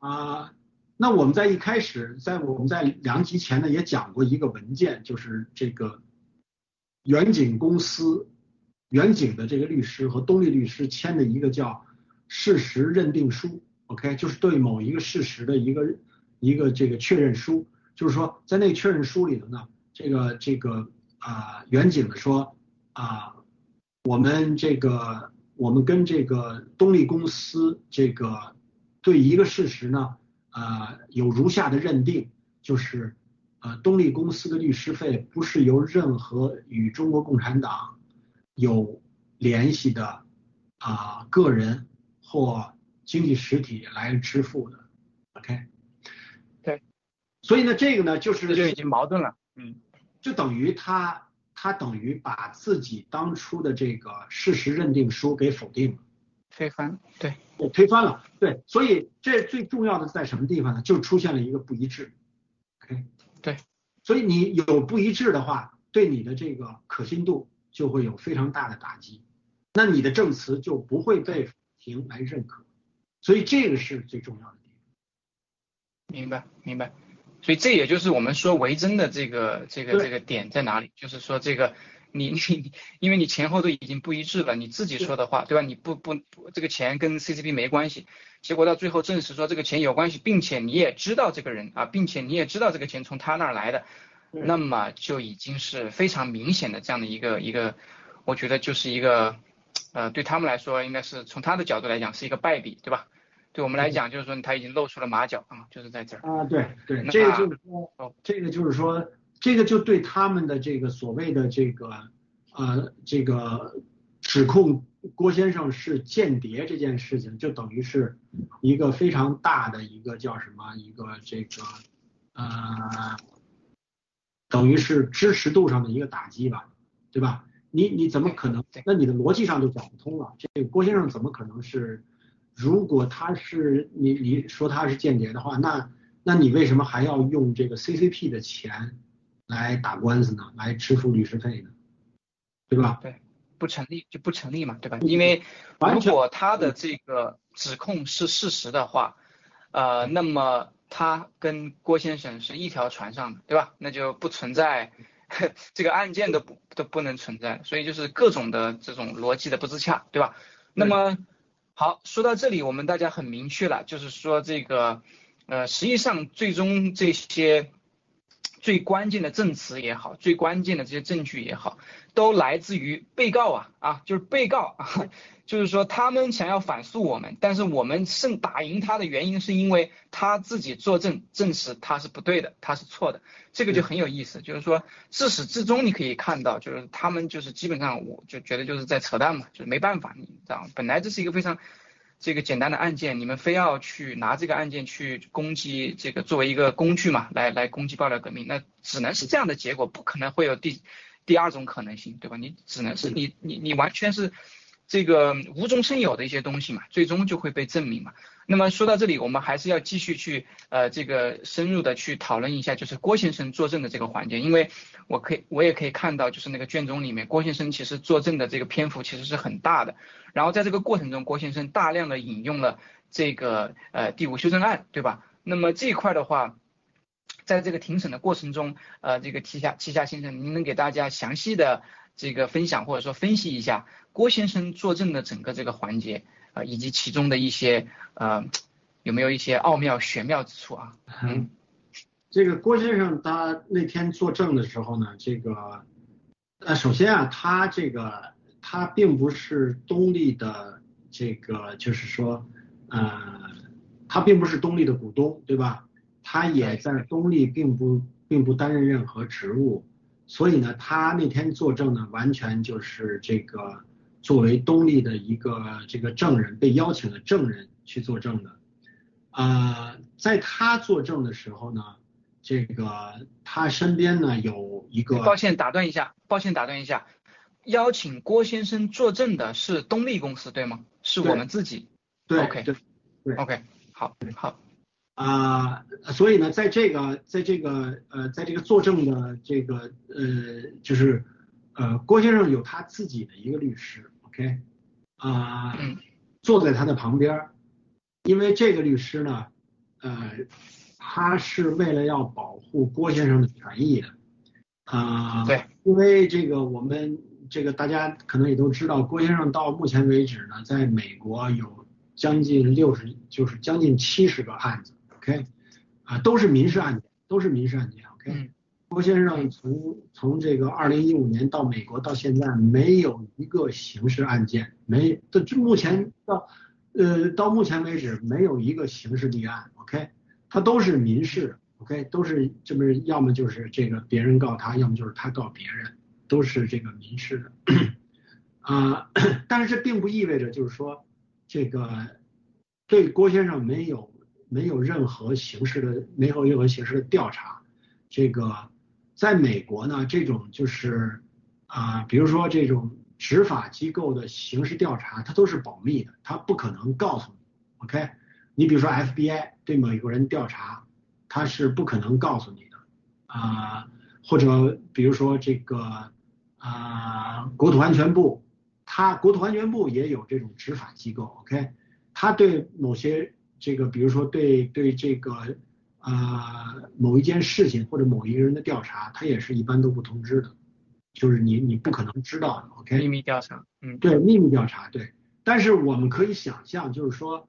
啊，那我们在一开始，在我们在两集前呢也讲过一个文件，就是这个远景公司远景的这个律师和东立律师签的一个叫事实认定书，OK，就是对某一个事实的一个一个这个确认书，就是说在那个确认书里头呢。这个这个啊，远景的说啊，我们这个我们跟这个东丽公司这个对一个事实呢，呃，有如下的认定，就是呃，东丽公司的律师费不是由任何与中国共产党有联系的啊个人或经济实体来支付的，OK？对，所以呢，这个呢就是这就已经矛盾了，嗯，就等于他他等于把自己当初的这个事实认定书给否定了，推翻，对，我推翻了，对，所以这最重要的在什么地方呢？就出现了一个不一致，OK？对，所以你有不一致的话，对你的这个可信度就会有非常大的打击，那你的证词就不会被法庭来认可，所以这个是最重要的地方。明白明白。所以这也就是我们说为真的这个这个这个点在哪里？就是说这个你你你，因为你前后都已经不一致了，你自己说的话对吧？你不不不这个钱跟 CCP 没关系，结果到最后证实说这个钱有关系，并且你也知道这个人啊，并且你也知道这个钱从他那儿来的，嗯那么就已经是非常明显的这样的一个一个，我觉得就是一个呃对他们来说应该是从他的角度来讲是一个败笔，对吧？对我们来讲就是说他已经露出了马脚啊，就是在这儿。啊，对对，那这个就是说哦，这个就是说，这个就对他们的这个所谓的这个呃这个指控郭先生是间谍这件事情，就等于是一个非常大的一个叫什么一个这个呃，等于是支持度上的一个打击吧，对吧？你你怎么可能对？那你的逻辑上就讲不通了。这个郭先生怎么可能是？如果他是你你说他是间谍的话，那那你为什么还要用这个 CCP 的钱来打官司呢？来支付律师费呢？对吧？对，不成立就不成立嘛，对吧？因为如果他的这个指控是事实的话，呃，那么他跟郭先生是一条船上的，对吧？那就不存在 这个案件都不都不能存在，所以就是各种的这种逻辑的不自洽，对吧？那么好，说到这里，我们大家很明确了，就是说这个呃，实际上最终这些最关键的证词也好，最关键的这些证据也好。都来自于被告啊啊，就是被告啊，就是说他们想要反诉我们，但是我们胜打赢他的原因是因为他自己作证证实他是不对的，他是错的，这个就很有意思，就是说自始至终你可以看到，就是他们就是基本上我就觉得就是在扯淡嘛，就是没办法，你知道，本来这是一个非常。这个简单的案件，你们非要去拿这个案件去攻击这个作为一个工具嘛，来来攻击爆料革命，那只能是这样的结果，不可能会有第第二种可能性，对吧？你只能是你你你完全是这个无中生有的一些东西嘛，最终就会被证明嘛。那么说到这里，我们还是要继续去呃这个深入的去讨论一下，就是郭先生作证的这个环节，因为我可以我也可以看到，就是那个卷宗里面郭先生其实作证的这个篇幅其实是很大的，然后在这个过程中，郭先生大量的引用了这个呃第五修正案，对吧？那么这一块的话。在这个庭审的过程中，呃，这个齐夏齐夏先生，您能给大家详细的这个分享或者说分析一下郭先生作证的整个这个环节啊、呃，以及其中的一些呃有没有一些奥妙玄妙之处啊？嗯，这个郭先生他那天作证的时候呢，这个呃，首先啊，他这个他并不是东丽的这个，就是说呃，他并不是东丽的股东，对吧？他也在东丽并不并不担任任何职务，所以呢，他那天作证呢，完全就是这个作为东丽的一个这个证人，被邀请的证人去作证的。呃，在他作证的时候呢，这个他身边呢有一个，抱歉打断一下，抱歉打断一下，邀请郭先生作证的是东丽公司对吗？是我们自己。对 OK 对对 OK，好，好。啊、所以呢，在这个在这个呃，在这个作证的这个呃，就是呃，郭先生有他自己的一个律师，OK，啊、嗯。坐在他的旁边儿，因为这个律师呢，呃，他是为了要保护郭先生的权益的，啊、对，因为这个我们这个大家可能也都知道，郭先生到目前为止呢，在美国有将近六十，就是将近七十个案子，OK，啊，都是民事案件，都是民事案件，OK，、嗯郭先生从从这个二零一五年到美国到现在，没有一个刑事案件，没到目前到呃到目前为止没有一个刑事立案，OK，他都是民事，OK，都是这不是要么就是这个别人告他，要么就是他告别人，都是这个民事的，啊，但是这并不意味着就是说这个对郭先生没有没有任何形式的没有任何形式的调查，这个。在美国呢，这种就是啊，比如说这种执法机构的刑事调查，它都是保密的，它不可能告诉你，OK？你比如说 FBI 对某一个人调查，他是不可能告诉你的啊，或者比如说这个啊，国土安全部，它国土安全部也有这种执法机构，OK？他对某些这个，比如说对对这个。啊，某一件事情或者某一个人的调查，他也是一般都不通知的，就是你你不可能知道的，OK？秘密调查，嗯，对，秘密调查，对。但是我们可以想象，就是说，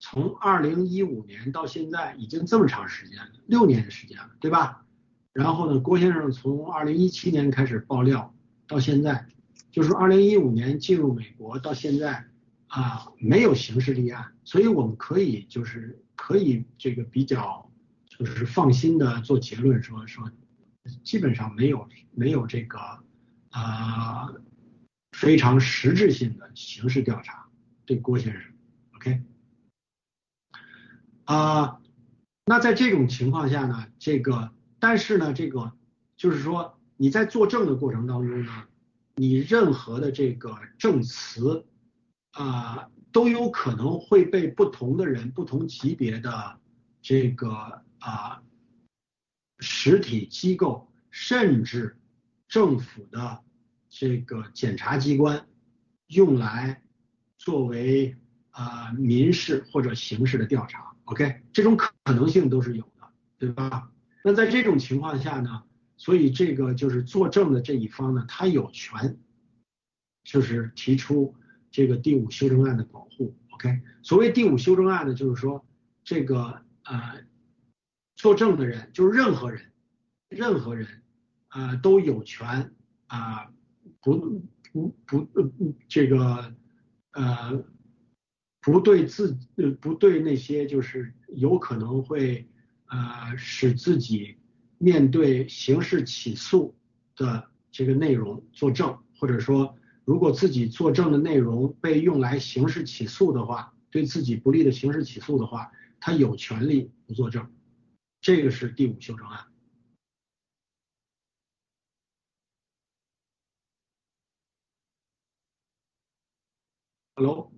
从二零一五年到现在已经这么长时间了，六年的时间了，对吧？然后呢，郭先生从二零一七年开始爆料到现在，就是二零一五年进入美国到现在啊，没有刑事立案，所以我们可以就是可以这个比较。就是放心的做结论，说说基本上没有没有这个啊非常实质性的刑事调查对郭先生，OK 啊，那在这种情况下呢，这个但是呢，这个就是说你在作证的过程当中呢，你任何的这个证词啊都有可能会被不同的人、不同级别的这个。啊，实体机构甚至政府的这个检察机关用来作为啊民事或者刑事的调查，OK，这种可能性都是有的，对吧？那在这种情况下呢，所以这个就是作证的这一方呢，他有权就是提出这个第五修正案的保护，OK。所谓第五修正案呢，就是说这个呃。作证的人就是任何人，任何人，啊都有权啊不不不这个呃不对自不对那些就是有可能会呃使自己面对刑事起诉的这个内容作证，或者说如果自己作证的内容被用来刑事起诉的话，对自己不利的刑事起诉的话，他有权利不作证。这个是第五修正案。Hello，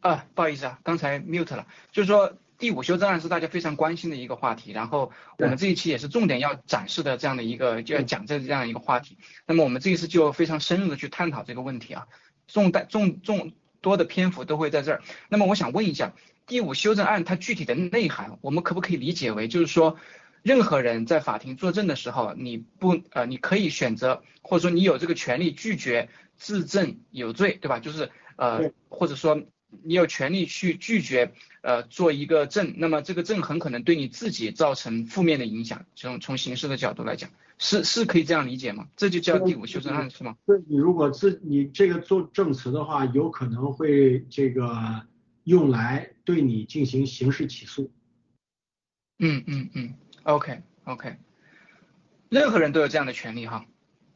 啊，不好意思啊，刚才 mute 了。就是说，第五修正案是大家非常关心的一个话题，然后我们这一期也是重点要展示的这样的一个，就要讲这这样一个话题。那么我们这一次就非常深入的去探讨这个问题啊，重大重重多的篇幅都会在这儿。那么我想问一下。第五修正案它具体的内涵，我们可不可以理解为，就是说，任何人在法庭作证的时候，你不呃，你可以选择，或者说你有这个权利拒绝自证有罪，对吧？就是呃，或者说你有权利去拒绝呃做一个证，那么这个证很可能对你自己造成负面的影响。从从刑事的角度来讲，是是可以这样理解吗？这就叫第五修正案是吗？对，你如果自你这个做证词的话，有可能会这个。用来对你进行刑事起诉。嗯嗯嗯，OK OK，任何人都有这样的权利哈。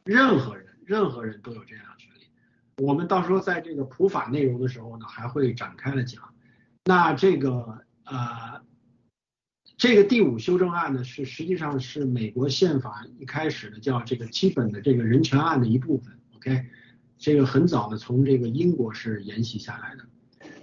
任何人，任何人都有这样的权利。我们到时候在这个普法内容的时候呢，还会展开了讲。那这个呃，这个第五修正案呢，是实际上是美国宪法一开始的叫这个基本的这个人权案的一部分。OK，这个很早的从这个英国是沿袭下来的。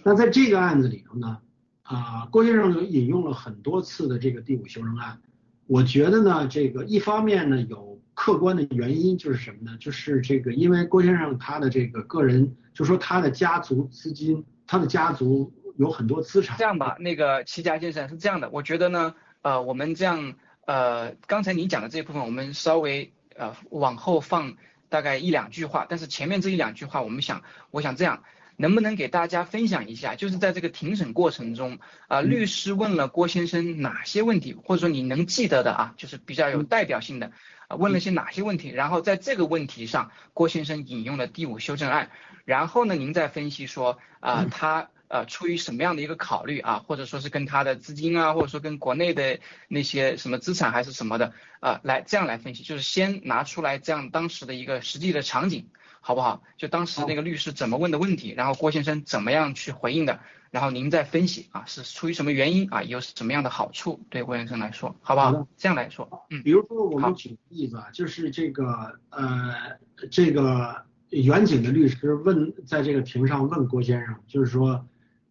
那在这个案子里头呢，啊，郭先生引用了很多次的这个第五修正案，我觉得呢，这个一方面呢有客观的原因，就是什么呢？就是这个因为郭先生他的这个个人，就说他的家族资金，他的家族有很多资产。这样吧，那个齐家先生是这样的，我觉得呢，呃，我们这样，呃，刚才你讲的这一部分，我们稍微呃往后放大概一两句话，但是前面这一两句话，我们想，我想这样。能不能给大家分享一下，就是在这个庭审过程中啊，律师问了郭先生哪些问题，或者说你能记得的啊，就是比较有代表性的啊，问了些哪些问题？然后在这个问题上，郭先生引用了第五修正案，然后呢，您再分析说啊，他。呃，出于什么样的一个考虑啊，或者说是跟他的资金啊，或者说跟国内的那些什么资产还是什么的啊，来这样来分析，就是先拿出来这样当时的一个实际的场景，好不好？就当时那个律师怎么问的问题，然后郭先生怎么样去回应的，然后您再分析啊，是出于什么原因啊，有什么样的好处对郭先生来说，好不好？这样来说，嗯，比如说我们举个例子啊，就是这个呃，这个远景的律师问，在这个庭上问郭先生，就是说。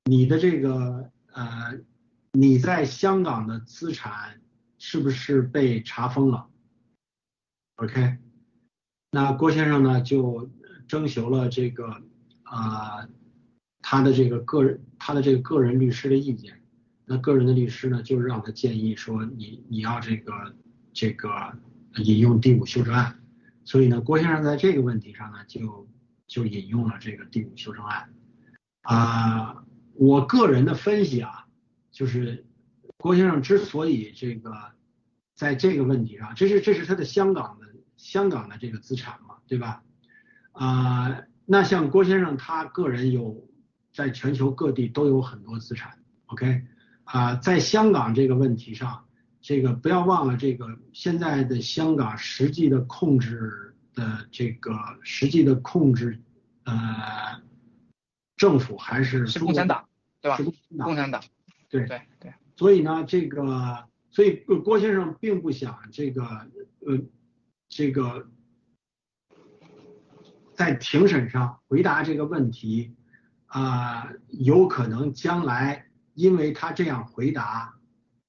你的这个呃，你在香港的资产是不是被查封了？OK，那郭先生呢就征求了这个啊他的这个个人他的这个个人律师的意见，那个人的律师呢就让他建议说你你要这个这个引用第五修正案，所以呢郭先生在这个问题上呢就就引用了这个第五修正案啊。我个人的分析啊，就是郭先生之所以这个在这个问题上，这是这是他的香港的香港的这个资产嘛，对吧？啊，那像郭先生他个人有在全球各地都有很多资产，OK？啊，在香港这个问题上，这个不要忘了这个现在的香港实际的控制的这个实际的控制呃政府还是是共产党。对吧？是共产党，对对对。所以呢，这个，所以郭先生并不想这个，呃，这个在庭审上回答这个问题，啊，有可能将来因为他这样回答，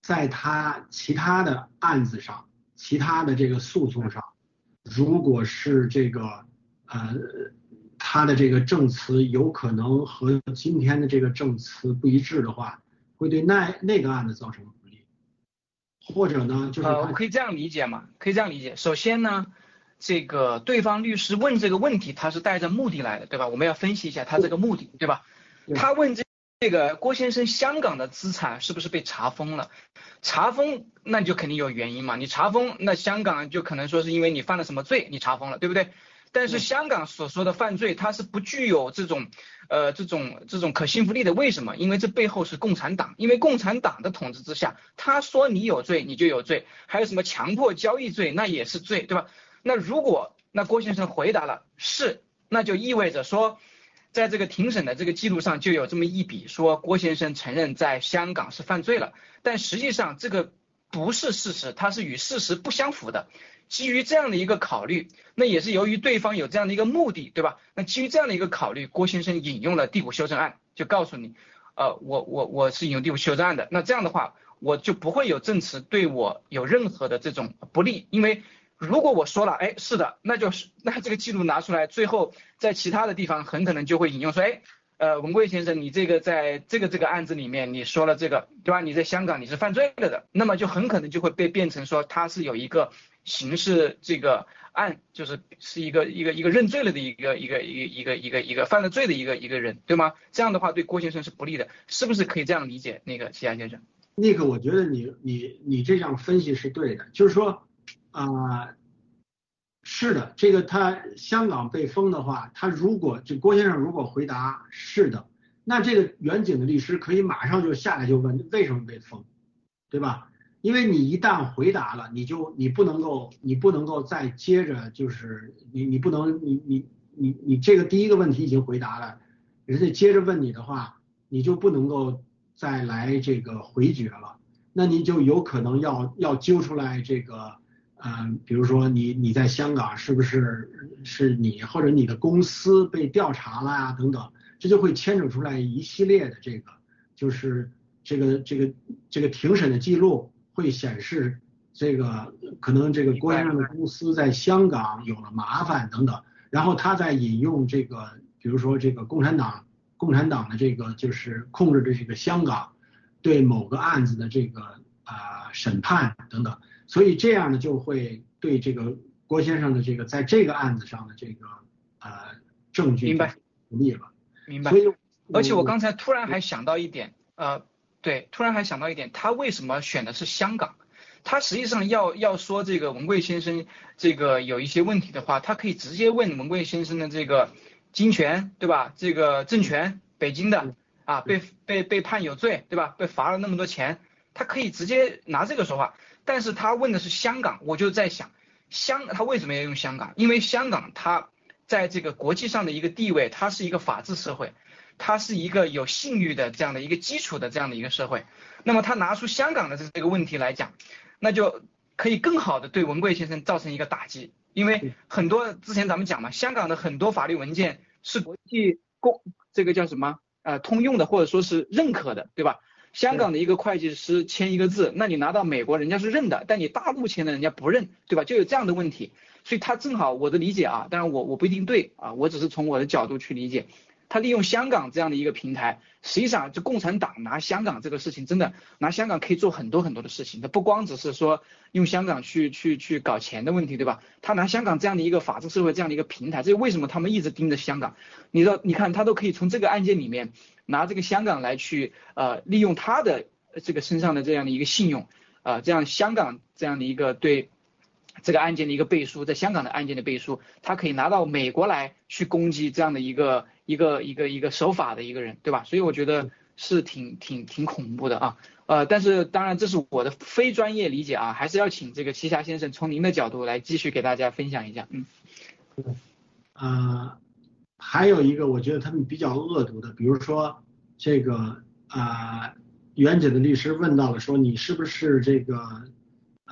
在他其他的案子上、其他的这个诉讼上，如果是这个，呃。他的这个证词有可能和今天的这个证词不一致的话，会对那那个案子造成不利，或者呢，就是呃，我可以这样理解嘛？可以这样理解。首先呢，这个对方律师问这个问题，他是带着目的来的，对吧？我们要分析一下他这个目的，对吧？他问这这个郭先生香港的资产是不是被查封了？查封那就肯定有原因嘛？你查封，那香港就可能说是因为你犯了什么罪，你查封了，对不对？但是香港所说的犯罪，它是不具有这种，呃，这种这种可信服力的。为什么？因为这背后是共产党，因为共产党的统治之下，他说你有罪，你就有罪。还有什么强迫交易罪，那也是罪，对吧？那如果那郭先生回答了是，那就意味着说，在这个庭审的这个记录上就有这么一笔，说郭先生承认在香港是犯罪了。但实际上这个不是事实，它是与事实不相符的。基于这样的一个考虑，那也是由于对方有这样的一个目的，对吧？那基于这样的一个考虑，郭先生引用了第五修正案，就告诉你，呃，我我我是引用第五修正案的。那这样的话，我就不会有证词对我有任何的这种不利，因为如果我说了，哎，是的，那就是那这个记录拿出来，最后在其他的地方很可能就会引用说，哎，呃，文贵先生，你这个在这个这个案子里面你说了这个，对吧？你在香港你是犯罪了的，那么就很可能就会被变成说他是有一个。刑事这个案就是是一个一个一个认罪了的一个一个一个一个一个一个犯了罪的一个一个人，对吗？这样的话对郭先生是不利的，是不是可以这样理解？那个齐亚先生，那个我觉得你你你这样分析是对的，就是说啊，是的，这个他香港被封的话，他如果就郭先生如果回答是的，那这个远景的律师可以马上就下来就问为什么被封，对吧？因为你一旦回答了，你就你不能够，你不能够再接着，就是你你不能，你你你你这个第一个问题已经回答了，人家接着问你的话，你就不能够再来这个回绝了，那你就有可能要要揪出来这个，嗯，比如说你你在香港是不是是你或者你的公司被调查了呀等等，这就会牵扯出来一系列的这个，就是这个这个这个庭审的记录。会显示这个可能这个郭先生的公司在香港有了麻烦等等，然后他在引用这个，比如说这个共产党共产党的这个就是控制的这个香港对某个案子的这个啊审判等等，所以这样呢就会对这个郭先生的这个在这个案子上的这个呃证据明白不利了。明白。所以，而且我刚才突然还想到一点，呃，对，突然还想到一点，他为什么选的是香港？他实际上要要说这个文贵先生这个有一些问题的话，他可以直接问文贵先生的这个金权，对吧？这个政权，北京的啊，被被被判有罪，对吧？被罚了那么多钱，他可以直接拿这个说话。但是他问的是香港，我就在想，香他为什么要用香港？因为香港它在这个国际上的一个地位，它是一个法治社会，它是一个有信誉的这样的一个基础的这样的一个社会。那么他拿出香港的这这个问题来讲。那就可以更好的对文贵先生造成一个打击，因为很多之前咱们讲嘛，香港的很多法律文件是国际公这个叫什么呃通用的或者说是认可的，对吧？香港的一个会计师签一个字，那你拿到美国人家是认的，但你大陆签的人家不认，对吧？就有这样的问题，所以他正好我的理解啊，当然我我不一定对啊，我只是从我的角度去理解。他利用香港这样的一个平台，实际上就共产党拿香港这个事情，真的拿香港可以做很多很多的事情。他不光只是说用香港去去去搞钱的问题，对吧？他拿香港这样的一个法治社会这样的一个平台，这为什么他们一直盯着香港？你知道，你看他都可以从这个案件里面拿这个香港来去呃利用他的这个身上的这样的一个信用啊，这样香港这样的一个对。这个案件的一个背书，在香港的案件的背书，他可以拿到美国来去攻击这样的一个一个一个一个守法的一个人，对吧？所以我觉得是挺挺挺恐怖的啊，呃，但是当然这是我的非专业理解啊，还是要请这个奇侠先生从您的角度来继续给大家分享一下，嗯，呃，还有一个我觉得他们比较恶毒的，比如说这个啊，袁姐的律师问到了说你是不是这个。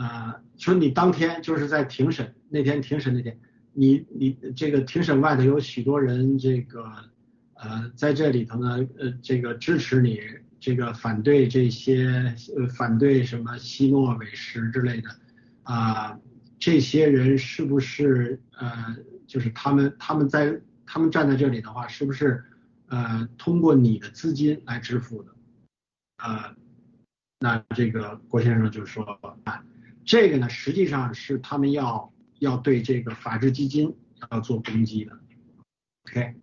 呃，说你当天就是在庭审那天，庭审那天，你你这个庭审外头有许多人，这个呃在这里头呢，呃这个支持你，这个反对这些呃反对什么希诺韦什之类的啊，这些人是不是呃就是他们他们在他们站在这里的话，是不是呃通过你的资金来支付的？啊，那这个郭先生就说啊。这个呢，实际上是他们要要对这个法治基金要做攻击的，OK？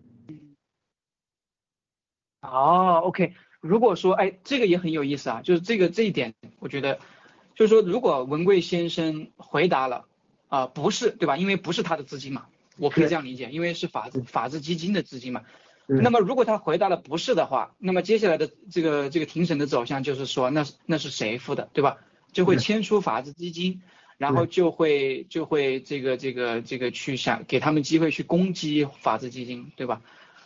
哦，OK。如果说，哎，这个也很有意思啊，就是这个这一点，我觉得，就是说，如果文贵先生回答了，啊，不是，对吧？因为不是他的资金嘛，我可以这样理解，因为是法治法治基金的资金嘛。那么如果他回答了不是的话，那么接下来的这个这个庭审的走向就是说，那那是谁付的，对吧？就会迁出法治基金，然后就会就会这个这个这个去想给他们机会去攻击法治基金，对吧？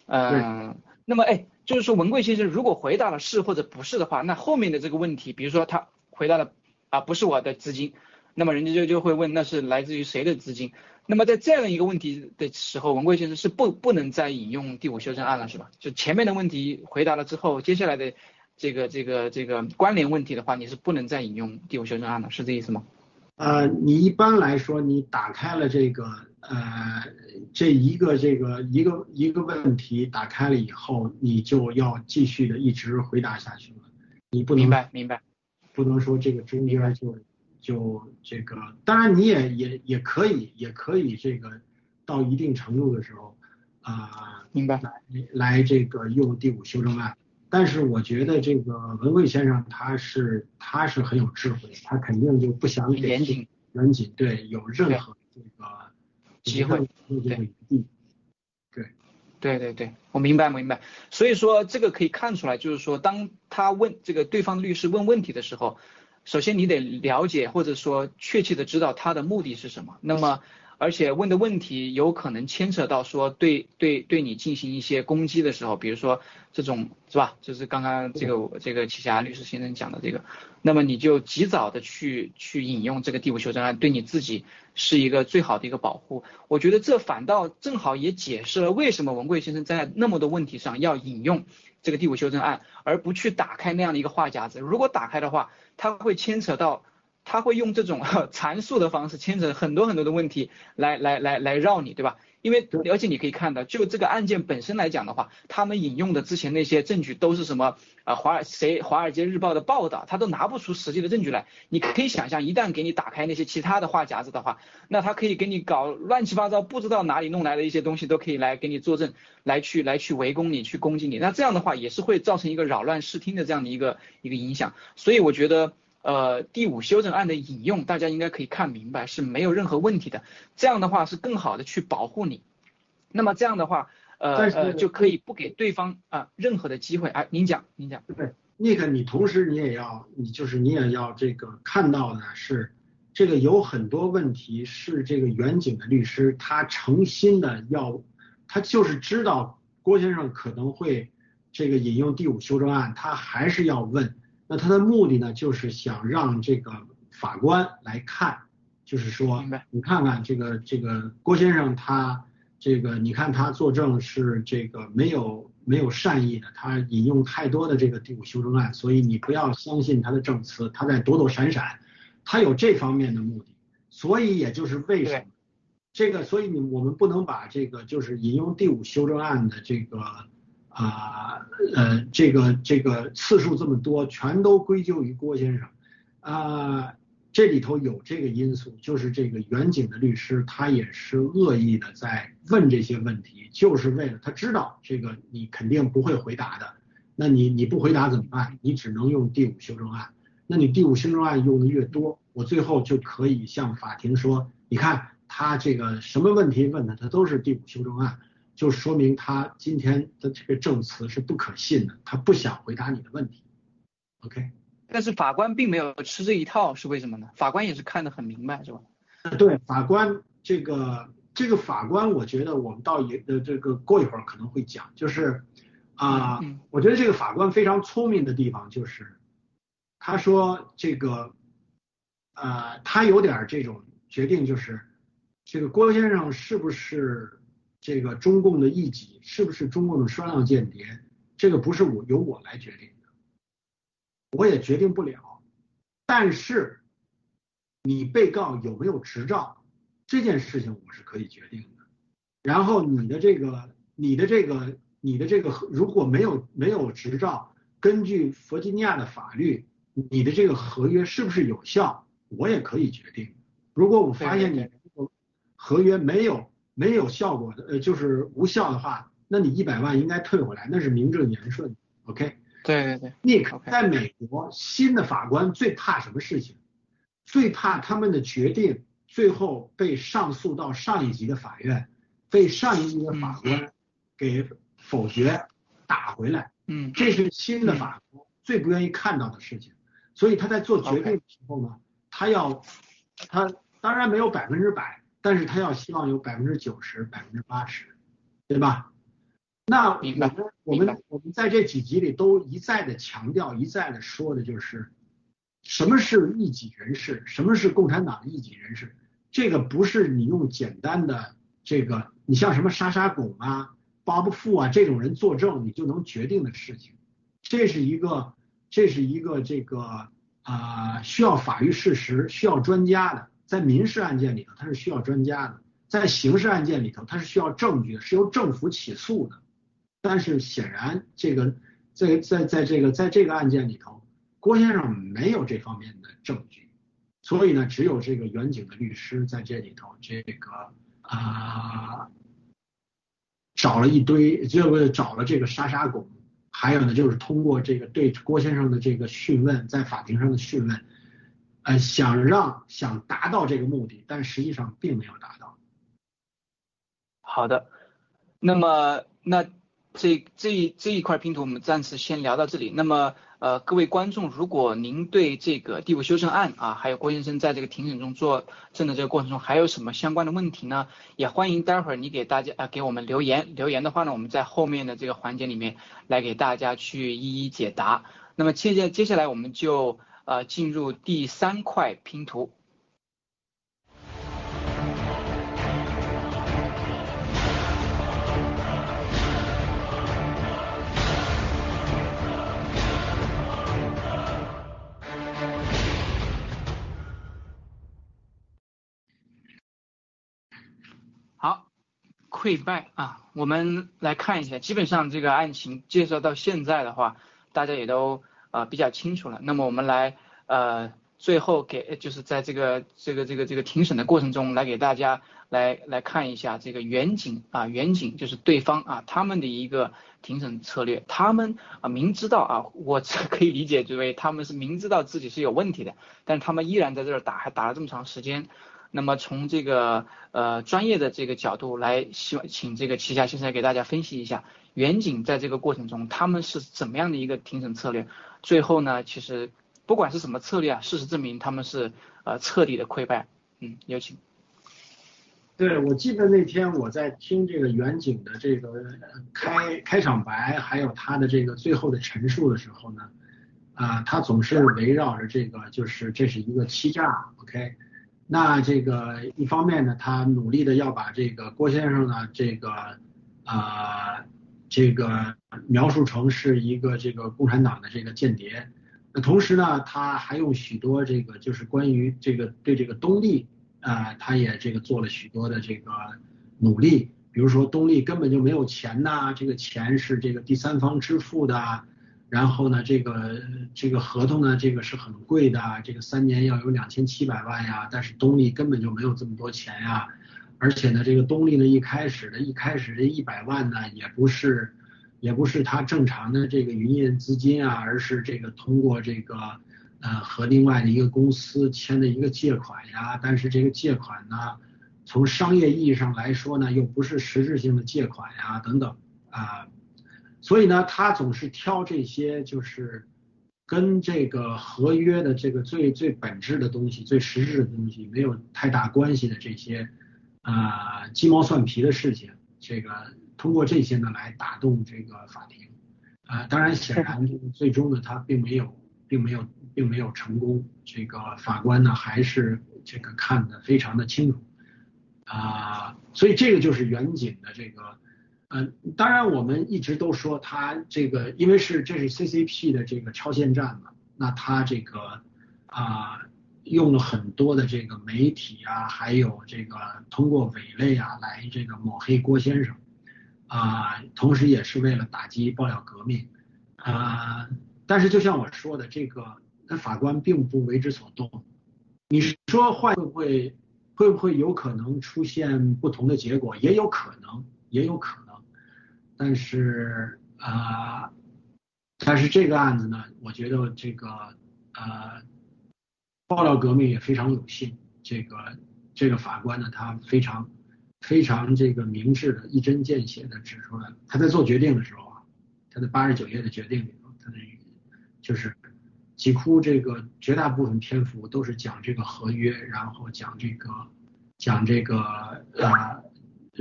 嗯，那么哎，就是说文贵先生如果回答了是或者不是的话，那后面的这个问题，比如说他回答了啊不是我的资金，那么人家就就会问那是来自于谁的资金？那么在这样一个问题的时候，文贵先生是不不能再引用第五修正案了，是吧？就前面的问题回答了之后，接下来的。这个这个这个关联问题的话，你是不能再引用第五修正案了，是这意思吗？呃，你一般来说，你打开了这个呃这一个这个一个一个问题打开了以后，你就要继续的一直回答下去了。你不能明白明白，不能说这个中间就就这个，当然你也也也可以也可以这个到一定程度的时候啊，明白来来这个用第五修正案。但是我觉得这个文贵先生他是他是很有智慧，他肯定就不想给严谨严谨对有任何这个机会对对对对对，我明白明白。所以说这个可以看出来，就是说当他问这个对方律师问问题的时候，首先你得了解或者说确切的知道他的目的是什么。那么而且问的问题有可能牵扯到说对对对你进行一些攻击的时候，比如说这种是吧？就是刚刚这个这个奇侠律师先生讲的这个，那么你就及早的去去引用这个第五修正案，对你自己是一个最好的一个保护。我觉得这反倒正好也解释了为什么文贵先生在那么多问题上要引用这个第五修正案，而不去打开那样的一个话匣子。如果打开的话，它会牵扯到。他会用这种 阐述的方式牵扯很多很多的问题来来来来绕你，对吧？因为而且你可以看到，就这个案件本身来讲的话，他们引用的之前那些证据都是什么啊？华尔谁华尔街日报的报道，他都拿不出实际的证据来。你可以想象，一旦给你打开那些其他的话匣子的话，那他可以给你搞乱七八糟，不知道哪里弄来的一些东西都可以来给你作证，来去来去围攻你，去攻击你。那这样的话也是会造成一个扰乱视听的这样的一个一个影响。所以我觉得。呃，第五修正案的引用，大家应该可以看明白是没有任何问题的。这样的话是更好的去保护你。那么这样的话，呃呃，就可以不给对方啊任何的机会。哎，您讲，您讲。对，Nick，你同时你也要，你就是你也要这个看到的是，这个有很多问题是这个远景的律师他诚心的要，他就是知道郭先生可能会这个引用第五修正案，他还是要问。那他的目的呢，就是想让这个法官来看，就是说，你看看这个这个郭先生他这个，你看他作证是这个没有没有善意的，他引用太多的这个第五修正案，所以你不要相信他的证词，他在躲躲闪闪，他有这方面的目的，所以也就是为什么这个，所以你我们不能把这个就是引用第五修正案的这个。啊，呃，这个这个次数这么多，全都归咎于郭先生，啊，这里头有这个因素，就是这个远景的律师他也是恶意的在问这些问题，就是为了他知道这个你肯定不会回答的，那你你不回答怎么办？你只能用第五修正案，那你第五修正案用的越多，我最后就可以向法庭说，你看他这个什么问题问的，他都是第五修正案。就说明他今天的这个证词是不可信的，他不想回答你的问题。OK，但是法官并没有吃这一套，是为什么呢？法官也是看得很明白，是吧？对，法官这个这个法官，我觉得我们到也呃这个过一会儿可能会讲，就是啊，我觉得这个法官非常聪明的地方就是，他说这个啊，他有点这种决定，就是这个郭先生是不是？这个中共的异己是不是中共的双料间谍？这个不是我由我来决定的，我也决定不了。但是你被告有没有执照这件事情我是可以决定的。然后你的这个、你的这个、你的这个如果没有没有执照，根据弗吉尼亚的法律，你的这个合约是不是有效，我也可以决定。如果我发现你合约没有。没有效果的，呃，就是无效的话，那你一百万应该退回来，那是名正言顺。OK。对对对。Nick，在美国，新的法官最怕什么事情？最怕他们的决定最后被上诉到上一级的法院，被上一级的法官给否决，打回来。嗯。这是新的法官最不愿意看到的事情，所以他在做决定的时候呢，他要，他当然没有百分之百。但是他要希望有百分之九十、百分之八十，对吧？那我们我们我们在这几集里都一再的强调、一再的说的就是，什么是异己人士，什么是共产党的异己人士？这个不是你用简单的这个，你像什么沙沙拱啊、巴布富啊这种人作证，你就能决定的事情。这是一个，这是一个这个啊，需要法律事实、需要专家的。在民事案件里头，它是需要专家的；在刑事案件里头，它是需要证据的，是由政府起诉的。但是显然，这个在在在这个在这个案件里头，郭先生没有这方面的证据，所以呢，只有这个远景的律师在这里头，这个啊找了一堆，这个找了这个沙沙拱，还有呢，就是通过这个对郭先生的这个讯问，在法庭上的讯问。呃，想让想达到这个目的，但实际上并没有达到。好的，那么那这这这一块拼图我们暂时先聊到这里。那么呃，各位观众，如果您对这个第五修正案啊，还有郭先生在这个庭审中作证的这个过程中还有什么相关的问题呢？也欢迎待会儿你给大家啊给我们留言，留言的话呢，我们在后面的这个环节里面来给大家去一一解答。那么接下接下来我们就。呃，进入第三块拼图。好，溃败啊，我们来看一下，基本上这个案情介绍到现在的话，大家也都啊比较清楚了。那么我们来呃最后给就是在这个这个这个这个庭审的过程中，来给大家来来看一下这个远景啊远景就是对方啊他们的一个庭审策略，他们啊明知道啊我可以理解为他们是明知道自己是有问题的，但是他们依然在这儿打还打了这么长时间。那么从这个呃专业的这个角度来，希望请这个齐霞先生给大家分析一下，远景在这个过程中他们是怎么样的一个庭审策略？最后呢，其实不管是什么策略啊，事实证明他们是呃彻底的溃败。嗯，有请。对，我记得那天我在听这个远景的这个开开场白，还有他的这个最后的陈述的时候呢，啊，他总是围绕着这个，就是这是一个欺诈，OK。那这个一方面呢，他努力的要把这个郭先生呢，这个啊，这个描述成是一个这个共产党的这个间谍。那同时呢，他还用许多这个就是关于这个对这个东丽啊，他也这个做了许多的这个努力，比如说东丽根本就没有钱呐，这个钱是这个第三方支付的。然后呢，这个这个合同呢，这个是很贵的，这个三年要有两千七百万呀。但是东丽根本就没有这么多钱呀，而且呢，这个东丽呢一开始的一开始这一百万呢，也不是也不是他正常的这个营业资金啊，而是这个通过这个呃和另外的一个公司签的一个借款呀。但是这个借款呢，从商业意义上来说呢，又不是实质性的借款呀，等等啊。所以呢，他总是挑这些就是跟这个合约的这个最最本质的东西、最实质的东西没有太大关系的这些啊鸡毛蒜皮的事情，这个通过这些呢来打动这个法庭啊。当然，显然最终呢他并没有并没有并没有成功。这个法官呢还是这个看得非常的清楚啊。所以这个就是远景的这个。嗯，当然，我们一直都说他这个，因为是这是 CCP 的这个超限战嘛，那他这个啊用了很多的这个媒体啊，还有这个通过伪类啊来这个抹黑郭先生啊，同时也是为了打击爆料革命啊。但是就像我说的，这个那法官并不为之所动。你说会不会会不会有可能出现不同的结果？也有可能，也有可能。但是啊，但是这个案子呢，我觉得这个呃，爆料革命也非常有幸，这个这个法官呢，他非常非常这个明智的一针见血的指出来了。他在做决定的时候啊，他在八十九页的决定里头，他的就是几乎这个绝大部分篇幅都是讲这个合约，然后讲这个讲这个呃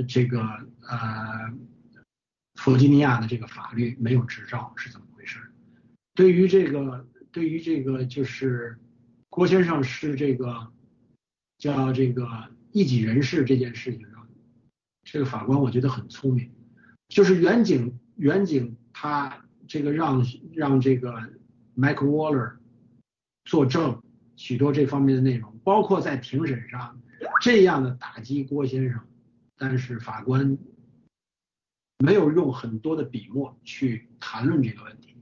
这个呃。弗吉尼亚的这个法律没有执照是怎么回事？对于这个，对于这个，就是郭先生是这个叫这个一己人事这件事情上，这个法官我觉得很聪明，就是远景远景他这个让让这个 Mike Waller 作证许多这方面的内容，包括在庭审上这样的打击郭先生，但是法官。没有用很多的笔墨去谈论这个问题，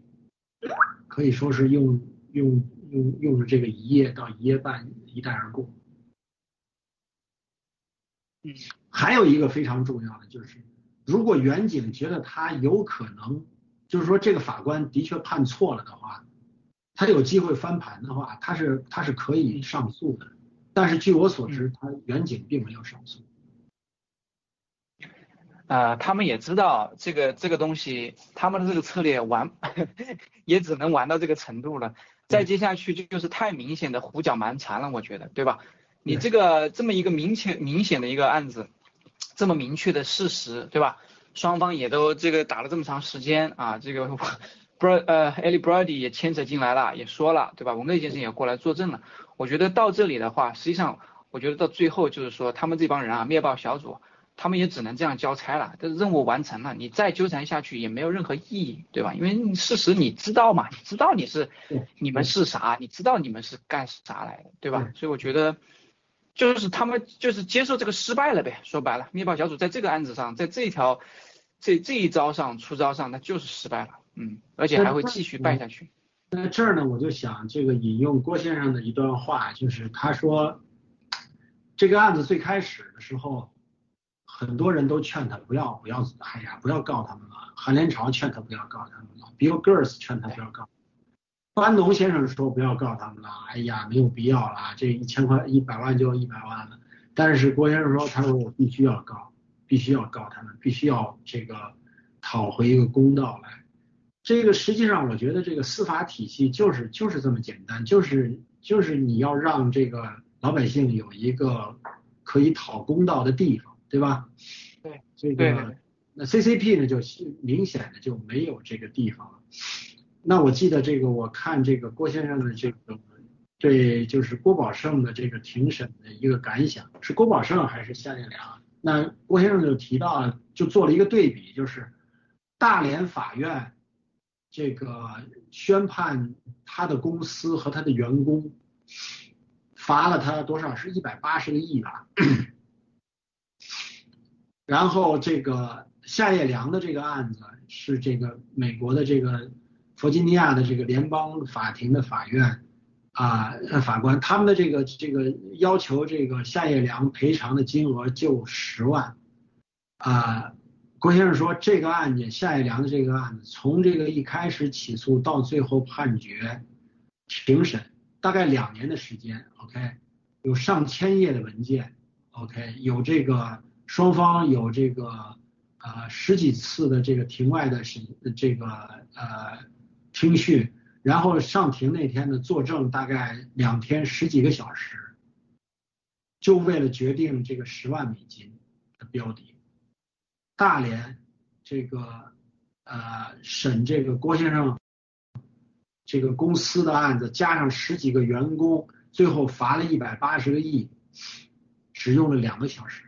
可以说是用用用用了这个一页到一页半一带而过。嗯，还有一个非常重要的就是，如果远景觉得他有可能，就是说这个法官的确判错了的话，他有机会翻盘的话，他是他是可以上诉的。但是据我所知，他远景并没有上诉。啊，他们也知道这个这个东西，他们的这个策略玩 也只能玩到这个程度了。再接下去就就是太明显的胡搅蛮缠了，我觉得，对吧？你这个这么一个明显明显的一个案子，这么明确的事实，对吧？双方也都这个打了这么长时间啊，这个 Br 呃 Ellie Brody 也牵扯进来了，也说了，对吧？文内先生也过来作证了。我觉得到这里的话，实际上我觉得到最后就是说，他们这帮人啊，灭暴小组。他们也只能这样交差了，这任务完成了，你再纠缠下去也没有任何意义，对吧？因为事实你知道嘛，你知道你是你们是啥，你知道你们是干啥来的，对吧？所以我觉得就是他们就是接受这个失败了呗，说白了，灭霸小组在这个案子上，在这一条这这一招上出招上，那就是失败了，嗯，而且还会继续败下去。在这儿呢，我就想这个引用郭先生的一段话，就是他说，这个案子最开始的时候，很多人都劝他不要不要，哎呀，不要告他们了。韩连朝劝他不要告他们了，Bill Gers 劝他不要告。班农先生说不要告他们了，哎呀，没有必要了，这一千块一百万就一百万了。但是郭先生说，他说我必须要告，必须要告他们，必须要这个讨回一个公道来。这个实际上，我觉得这个司法体系就是就是这么简单，就是就是你要让这个老百姓有一个可以讨公道的地方，对吧？对，这个那 CCP 呢，就明显的就没有这个地方了。那我记得这个，我看这个郭先生的这个对，就是郭宝胜的这个庭审的一个感想，是郭宝胜还是夏建良？那郭先生就提到，就做了一个对比，就是大连法院这个宣判他的公司和他的员工罚了他多少？是一百八十个亿吧。然后这个夏业良的这个案子是这个美国的这个。弗吉尼亚的这个联邦法庭的法院啊，法官他们的这个这个要求这个夏业良赔偿的金额就十万啊。郭先生说，这个案件夏业良的这个案子，从这个一开始起诉到最后判决庭审，大概两年的时间。OK，有上千页的文件。OK，有这个双方有这个啊十几次的这个庭外的审这个呃。听讯，然后上庭那天呢，作证大概两天十几个小时，就为了决定这个十万美金的标的。大连这个呃审这个郭先生这个公司的案子，加上十几个员工，最后罚了一百八十个亿，只用了两个小时。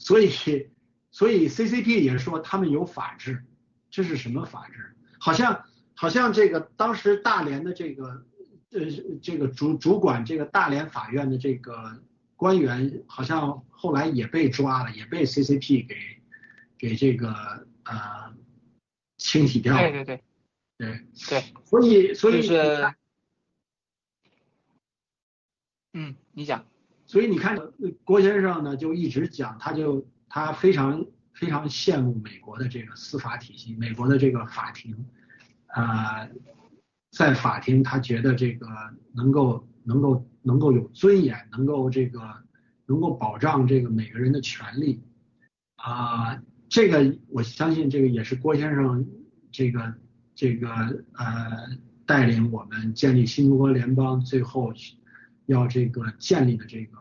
所以 所以 CCP 也说他们有法治。这是什么法治？好像好像这个当时大连的这个呃这个主主管这个大连法院的这个官员，好像后来也被抓了，也被 CCP 给给这个呃清洗掉了。对对对对对。所以所以是嗯，你讲。所以你看郭先生呢，就一直讲，他就他非常。非常羡慕美国的这个司法体系，美国的这个法庭，啊，在法庭他觉得这个能够能够能够有尊严，能够这个能够保障这个每个人的权利，啊，这个我相信这个也是郭先生这个这个呃带领我们建立新中国联邦最后要这个建立的这个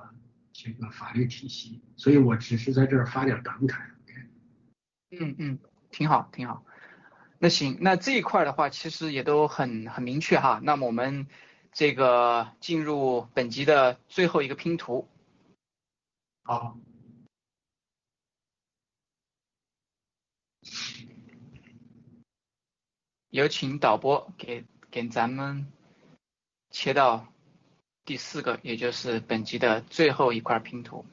这个法律体系，所以我只是在这儿发点感慨。嗯嗯，挺好挺好。那行，那这一块的话，其实也都很很明确哈。那么我们这个进入本集的最后一个拼图。好。有请导播给给咱们切到第四个，也就是本集的最后一块拼图。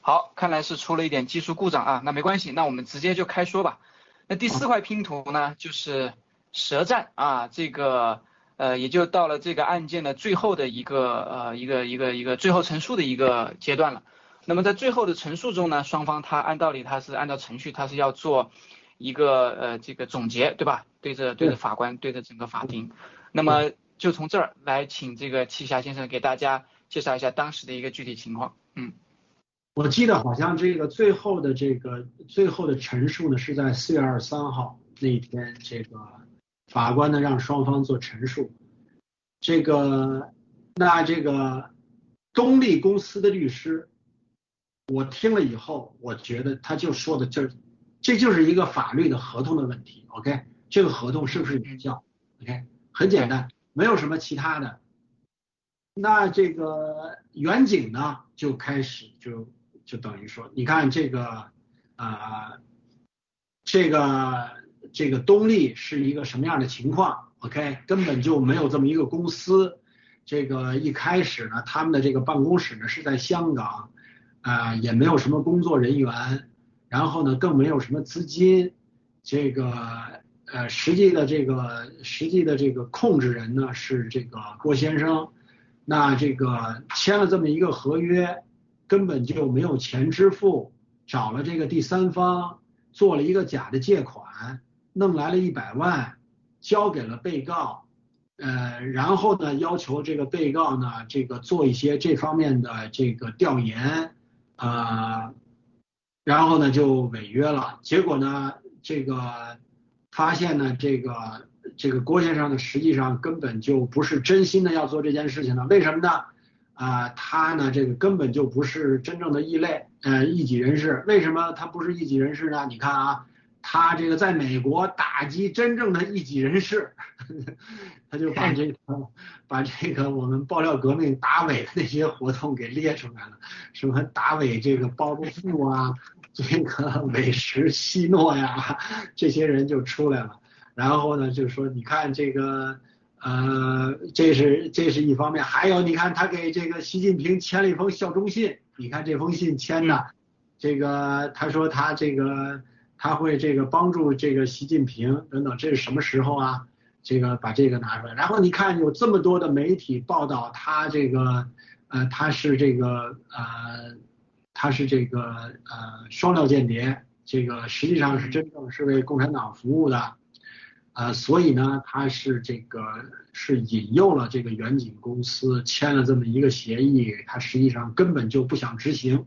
好，看来是出了一点技术故障啊，那没关系，那我们直接就开说吧。那第四块拼图呢，就是舌战啊，这个呃，也就到了这个案件的最后的一个呃一个一个一个最后陈述的一个阶段了。那么在最后的陈述中呢，双方他按道理他是按照程序，他是要做一个呃这个总结，对吧？对着对着法官，对着整个法庭。那么就从这儿来，请这个栖霞先生给大家介绍一下当时的一个具体情况，嗯。我记得好像这个最后的这个最后的陈述呢，是在四月二十三号那一天，这个法官呢让双方做陈述。这个那这个东丽公司的律师，我听了以后，我觉得他就说的就这就是一个法律的合同的问题。OK，这个合同是不是有效？OK，很简单，没有什么其他的。那这个远景呢就开始就。就等于说，你看这个，啊，这个这个东丽是一个什么样的情况，OK，根本就没有这么一个公司。这个一开始呢，他们的这个办公室呢是在香港，啊，也没有什么工作人员，然后呢，更没有什么资金。这个呃，实际的这个实际的这个控制人呢是这个郭先生。那这个签了这么一个合约，根本就没有钱支付，找了这个第三方做了一个假的借款，弄来了一百万，交给了被告，呃，然后呢要求这个被告呢这个做一些这方面的这个调研，啊，然后呢就违约了，结果呢这个发现呢这个。这个郭先生呢，实际上根本就不是真心的要做这件事情的，为什么呢？啊，他呢，这个根本就不是真正的异类，呃，异己人士。为什么他不是异己人士呢？你看啊，他这个在美国打击真正的异己人士，他就把这个 把这个我们爆料革命打伪的那些活动给列出来了，什么打伪这个包租富啊，这个美食希诺呀，这些人就出来了。然后呢，就是说，你看这个，呃，这是这是一方面，还有你看他给这个习近平签了一封效忠信，你看这封信签的，这个他说他这个他会这个帮助这个习近平等等，这是什么时候啊？这个把这个拿出来，然后你看有这么多的媒体报道他这个，呃，他是这个呃，他是这个呃双料间谍，这个实际上是真正是为共产党服务的。呃，所以呢，他是这个是引诱了这个远景公司签了这么一个协议，他实际上根本就不想执行。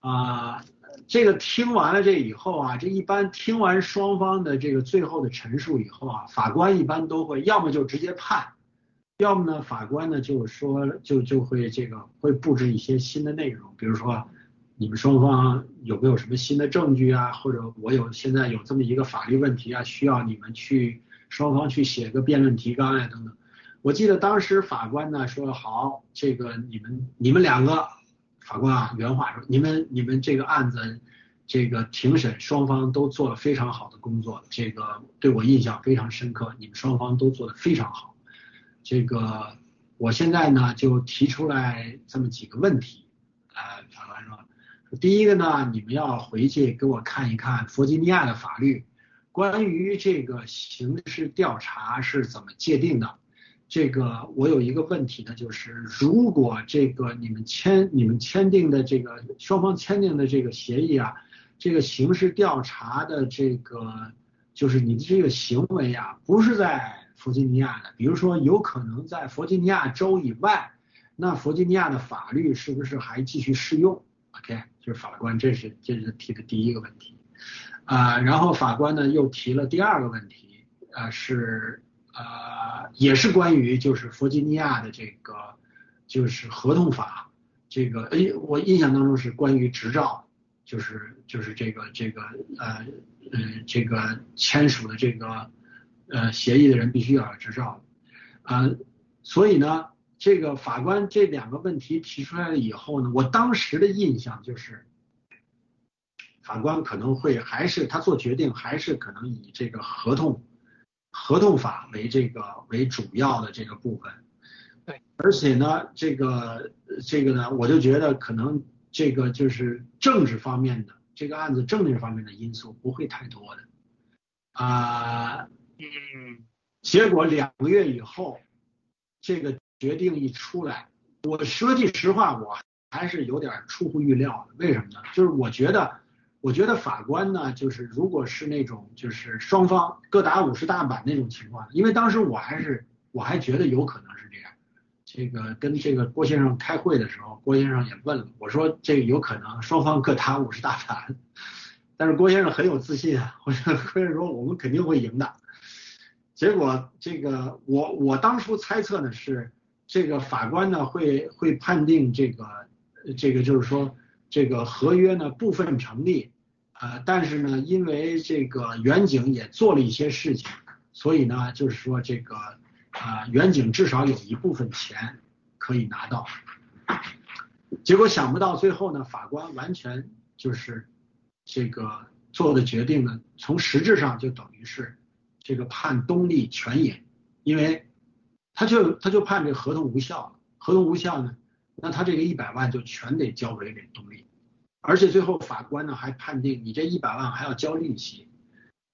啊，这个听完了这以后啊，这一般听完双方的这个最后的陈述以后啊，法官一般都会要么就直接判，要么呢，法官呢就说就就会这个会布置一些新的内容，比如说。你们双方有没有什么新的证据啊？或者我有现在有这么一个法律问题啊，需要你们去双方去写个辩论提纲呀等等。我记得当时法官呢说好，这个你们你们两个法官啊原话说，你们你们这个案子这个庭审双方都做了非常好的工作，这个对我印象非常深刻，你们双方都做得非常好。这个我现在呢就提出来这么几个问题，啊，法官说。第一个呢，你们要回去给我看一看弗吉尼亚的法律，关于这个刑事调查是怎么界定的。这个我有一个问题呢，就是如果这个你们签你们签订的这个双方签订的这个协议啊，这个刑事调查的这个就是你的这个行为啊，不是在弗吉尼亚的，比如说有可能在弗吉尼亚州以外，那弗吉尼亚的法律是不是还继续适用？OK。就是法官，这是这是提的第一个问题，啊，然后法官呢又提了第二个问题，啊是啊也是关于就是弗吉尼亚的这个就是合同法，这个哎我印象当中是关于执照，就是就是这个这个呃呃这个签署的这个呃协议的人必须要有执照，啊，所以呢。这个法官这两个问题提出来了以后呢，我当时的印象就是，法官可能会还是他做决定，还是可能以这个合同合同法为这个为主要的这个部分。对，而且呢，这个这个呢，我就觉得可能这个就是政治方面的这个案子政治方面的因素不会太多的。啊，嗯，结果两个月以后，这个。决定一出来，我说句实话，我还是有点出乎预料的。为什么呢？就是我觉得，我觉得法官呢，就是如果是那种就是双方各打五十大板那种情况，因为当时我还是我还觉得有可能是这样。这个跟这个郭先生开会的时候，郭先生也问了，我说这个有可能双方各打五十大板，但是郭先生很有自信啊，我说郭先生说我们肯定会赢的。结果这个我我当初猜测呢是。这个法官呢会会判定这个这个就是说这个合约呢部分成立，呃，但是呢因为这个远景也做了一些事情，所以呢就是说这个啊远景至少有一部分钱可以拿到。结果想不到最后呢法官完全就是这个做的决定呢从实质上就等于是这个判东丽全赢，因为他就他就判这个合同无效了，合同无效呢，那他这个一百万就全得交回给东丽，而且最后法官呢还判定你这一百万还要交利息，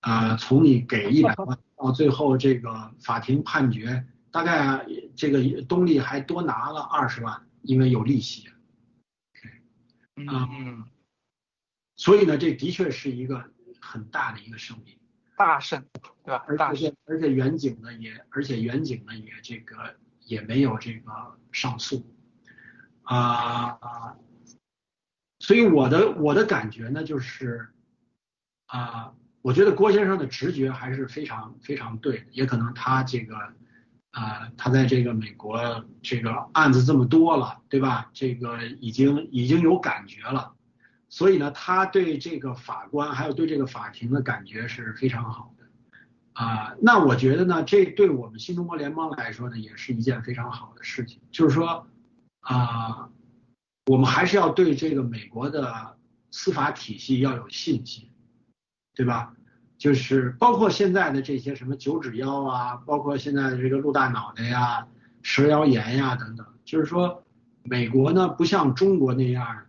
啊，从你给一百万到最后这个法庭判决，大概这个东丽还多拿了二十万，因为有利息。啊，嗯，所以呢，这的确是一个很大的一个胜利，大胜，对吧？而且而且远景呢也，而且远景呢也这个也没有这个上诉，啊，所以我的我的感觉呢就是，啊，我觉得郭先生的直觉还是非常非常对的，也可能他这个。啊，他在这个美国这个案子这么多了，对吧？这个已经已经有感觉了，所以呢，他对这个法官还有对这个法庭的感觉是非常好的。啊，那我觉得呢，这对我们新中国联邦来说呢，也是一件非常好的事情。就是说，啊，我们还是要对这个美国的司法体系要有信心，对吧？就是包括现在的这些什么九指妖啊，包括现在的这个鹿大脑袋呀、蛇妖炎呀等等，就是说美国呢不像中国那样，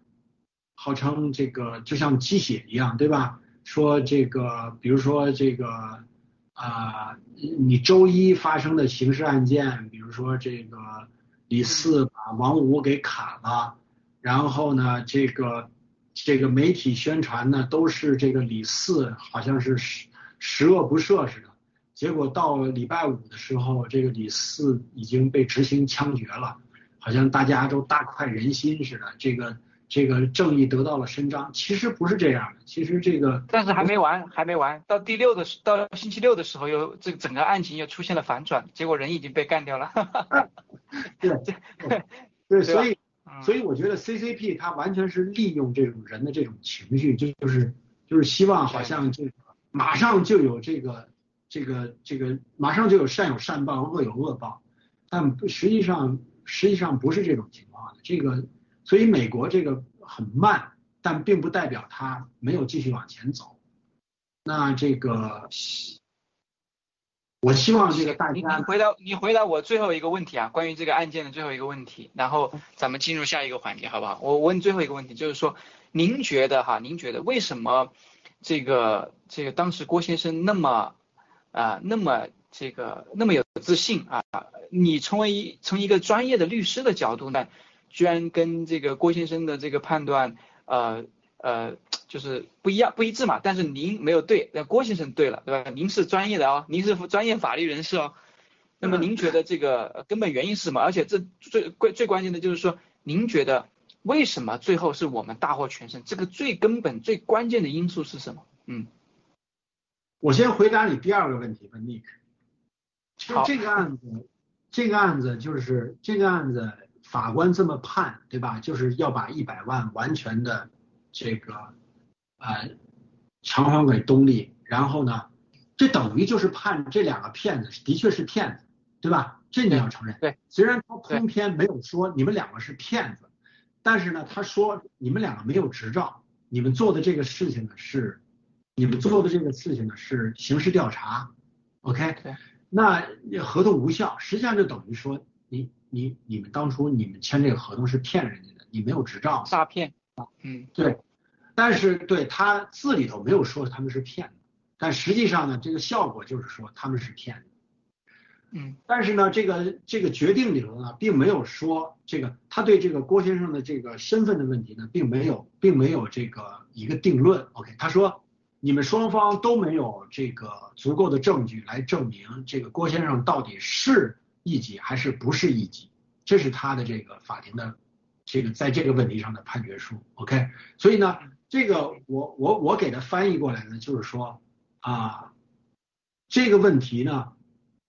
号称这个就像鸡血一样，对吧？说这个，比如说这个啊，你周一发生的刑事案件，比如说这个李四把王五给砍了，然后呢这个。这个媒体宣传呢，都是这个李四好像是十十恶不赦似的，结果到礼拜五的时候，这个李四已经被执行枪决了，好像大家都大快人心似的，这个这个正义得到了伸张。其实不是这样的，其实这个但是还没完，还没完，到第六的到星期六的时候，又这整个案情又出现了反转，结果人已经被干掉了。对对对，所以。所以我觉得 CCP 它完全是利用这种人的这种情绪，就就是就是希望好像这个马上就有这个这个这个马上就有善有善报，恶有恶报，但实际上实际上不是这种情况的。这个所以美国这个很慢，但并不代表它没有继续往前走。那这个。我希望这个大家，你回答你回答我最后一个问题啊，关于这个案件的最后一个问题，然后咱们进入下一个环节，好不好？我问最后一个问题，就是说，您觉得哈，您觉得为什么这个这个当时郭先生那么啊那么这个那么有自信啊？你成为一从一个专业的律师的角度呢，居然跟这个郭先生的这个判断呃呃。就是不一样不一致嘛，但是您没有对，那郭先生对了，对吧？您是专业的哦，您是专业法律人士哦。那么您觉得这个根本原因是什么？而且这最关最关键的就是说，您觉得为什么最后是我们大获全胜？这个最根本最关键的因素是什么？嗯，我先回答你第二个问题吧，Nick。就这个案子，这个案子就是这个案子，法官这么判，对吧？就是要把一百万完全的这个。呃，偿还给东丽，然后呢，这等于就是判这两个骗子的确是骗子，对吧？这你要承认。对，虽然他通篇没有说你们两个是骗子，但是呢，他说你们两个没有执照，你们做的这个事情呢是，你们做的这个事情呢是刑事调查，OK？对。那合同无效，实际上就等于说你你你们当初你们签这个合同是骗人家的，你没有执照。诈骗。嗯，对。但是对他字里头没有说他们是骗的，但实际上呢，这个效果就是说他们是骗的。嗯，但是呢，这个这个决定里头呢，并没有说这个他对这个郭先生的这个身份的问题呢，并没有并没有这个一个定论。OK，他说你们双方都没有这个足够的证据来证明这个郭先生到底是异己还是不是异己，这是他的这个法庭的这个在这个问题上的判决书。OK，所以呢。这个我我我给他翻译过来呢，就是说啊，这个问题呢，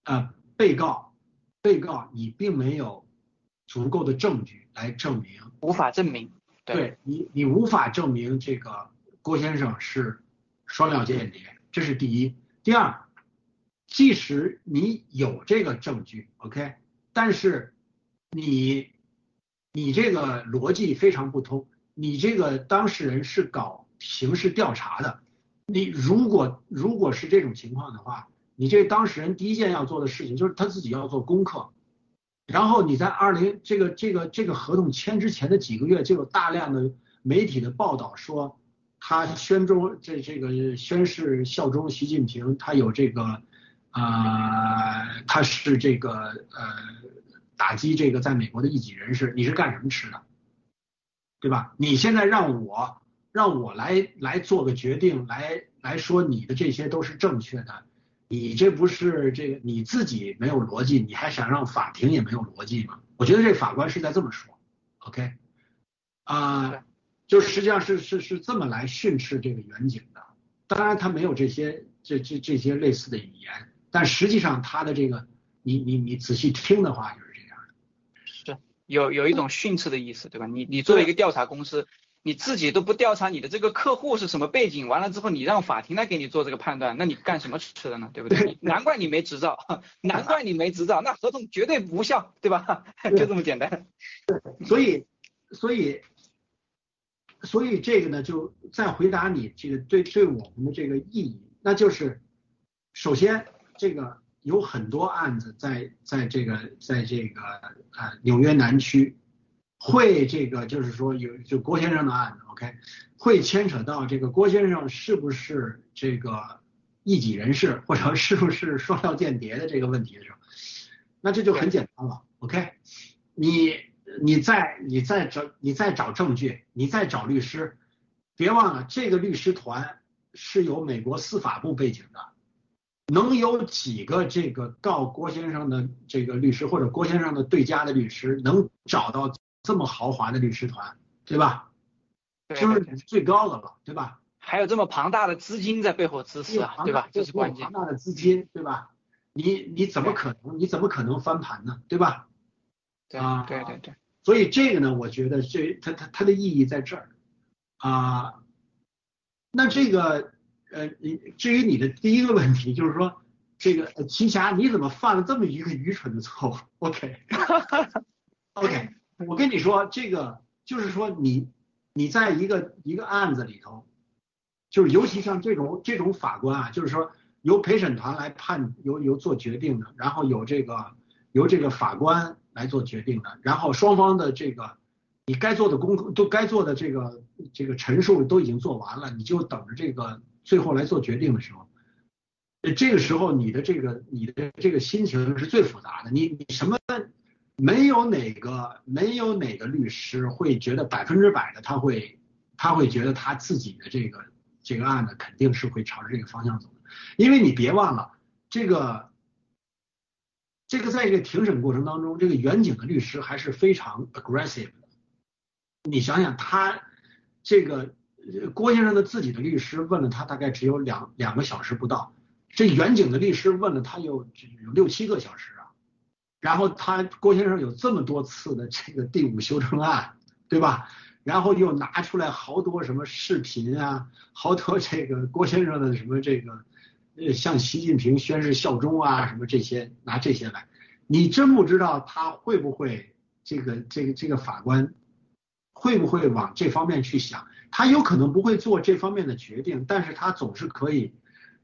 呃，被告被告你并没有足够的证据来证明，无法证明，对你你无法证明这个郭先生是双料间谍，这是第一。第二，即使你有这个证据，OK，但是你你这个逻辑非常不通。你这个当事人是搞刑事调查的，你如果如果是这种情况的话，你这当事人第一件要做的事情就是他自己要做功课，然后你在二零这个这个这个合同签之前的几个月就有大量的媒体的报道说他宣忠这这个宣誓效忠习近平，他有这个啊他是这个呃打击这个在美国的一己人士，你是干什么吃的？对吧？你现在让我让我来来做个决定，来来说你的这些都是正确的，你这不是这个你自己没有逻辑，你还想让法庭也没有逻辑吗？我觉得这法官是在这么说，OK，啊，就实际上是是是这么来训斥这个远景的。当然他没有这些这这这些类似的语言，但实际上他的这个你你你仔细听的话就是这样的，是。有有一种训斥的意思，对吧？你你作为一个调查公司，你自己都不调查你的这个客户是什么背景，完了之后你让法庭来给你做这个判断，那你干什么吃的呢？对不对？难怪你没执照，难怪你没执照，那合同绝对无效，对吧？就这么简单。所以所以所以这个呢，就再回答你这个对对我们的这个意义，那就是首先这个。有很多案子在在这个在这个呃纽约南区，会这个就是说有就郭先生的案子，OK，会牵扯到这个郭先生是不是这个异己人士或者是不是双料间谍的这个问题的时候，那这就很简单了，OK，你你再你再找你再找证据，你再找律师，别忘了这个律师团是有美国司法部背景的。能有几个这个告郭先生的这个律师或者郭先生的对家的律师能找到这么豪华的律师团，对吧？就是最高的了，对吧？还有这么庞大的资金在背后支持啊，对吧？这是关键。庞大的资金，对吧？你你怎么可能你怎么可能翻盘呢？对吧？啊，对对对。所以这个呢，我觉得这它它它的意义在这儿啊。那这个。呃，你至于你的第一个问题，就是说这个奇侠你怎么犯了这么一个愚蠢的错误？OK，OK，我跟你说，这个就是说你你在一个一个案子里头，就是尤其像这种这种法官啊，就是说由陪审团来判，由由做决定的，然后有这个由这个法官来做决定的，然后双方的这个你该做的功课都该做的这个这个陈述都已经做完了，你就等着这个。最后来做决定的时候，这个时候你的这个你的这个心情是最复杂的。你你什么没有哪个没有哪个律师会觉得百分之百的他会他会觉得他自己的这个这个案子肯定是会朝着这个方向走的，因为你别忘了这个这个在这个庭审过程当中，这个远景的律师还是非常 aggressive 的。你想想他这个。郭先生的自己的律师问了他大概只有两两个小时不到，这远景的律师问了他有有六七个小时啊，然后他郭先生有这么多次的这个第五修正案，对吧？然后又拿出来好多什么视频啊，好多这个郭先生的什么这个呃向习近平宣誓效忠啊什么这些拿这些来，你真不知道他会不会这个这个这个法官会不会往这方面去想？他有可能不会做这方面的决定，但是他总是可以，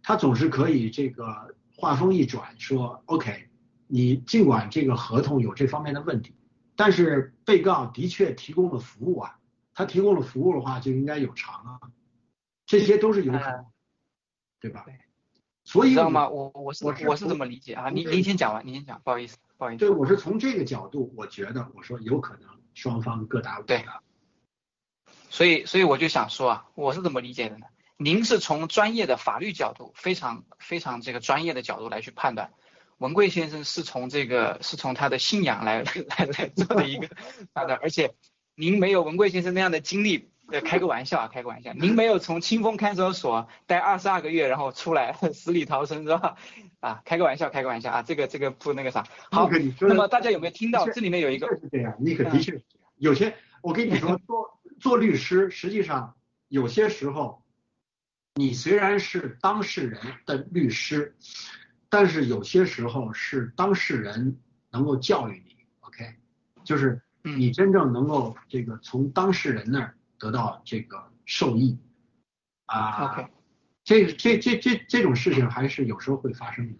他总是可以这个话锋一转说，OK，你尽管这个合同有这方面的问题，但是被告的确提供了服务啊，他提供了服务的话就应该有偿啊，这些都是有可能，对吧？所以知道吗？我我是我是这么理解啊，您您先讲完，您先讲，不好意思，不好意思。对，我是从这个角度，我觉得我说有可能双方各打五对。所以，所以我就想说啊，我是怎么理解的呢？您是从专业的法律角度，非常非常这个专业的角度来去判断，文贵先生是从这个是从他的信仰来 来来做的一个判断，而且您没有文贵先生那样的经历，呃，开个玩笑啊，开个玩笑，您没有从清风看守所待二十二个月，然后出来 死里逃生是吧？啊，开个玩笑，开个玩笑啊，这个这个不那个啥。好，那么大家有没有听到这里面有一个？是这样，你可的确是这样，有些我跟你说说。做律师，实际上有些时候，你虽然是当事人的律师，但是有些时候是当事人能够教育你，OK，就是你真正能够这个从当事人那儿得到这个受益，啊，OK，这这这这这种事情还是有时候会发生的，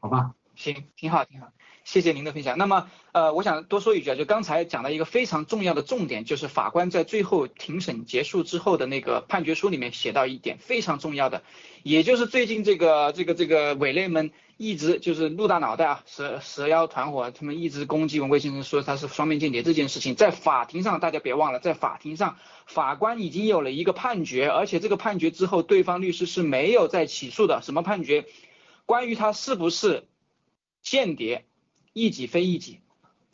好吧？行，挺好，挺好。谢谢您的分享。那么，呃，我想多说一句啊，就刚才讲到一个非常重要的重点，就是法官在最后庭审结束之后的那个判决书里面写到一点非常重要的，也就是最近这个这个这个伪类们一直就是陆大脑袋啊，蛇蛇妖团伙他们一直攻击文贵先生，说他是双面间谍这件事情，在法庭上大家别忘了，在法庭上法官已经有了一个判决，而且这个判决之后，对方律师是没有再起诉的。什么判决？关于他是不是间谍？一己非一己，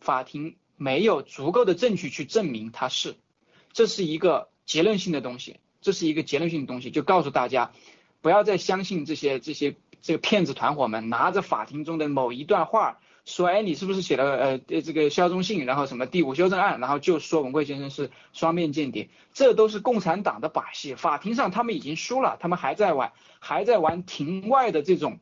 法庭没有足够的证据去证明他是，这是一个结论性的东西，这是一个结论性的东西，就告诉大家，不要再相信这些这些这个骗子团伙们拿着法庭中的某一段话说，哎，你是不是写了呃这个肖忠信，然后什么第五修正案，然后就说文贵先生是双面间谍，这都是共产党的把戏，法庭上他们已经输了，他们还在玩还在玩庭外的这种。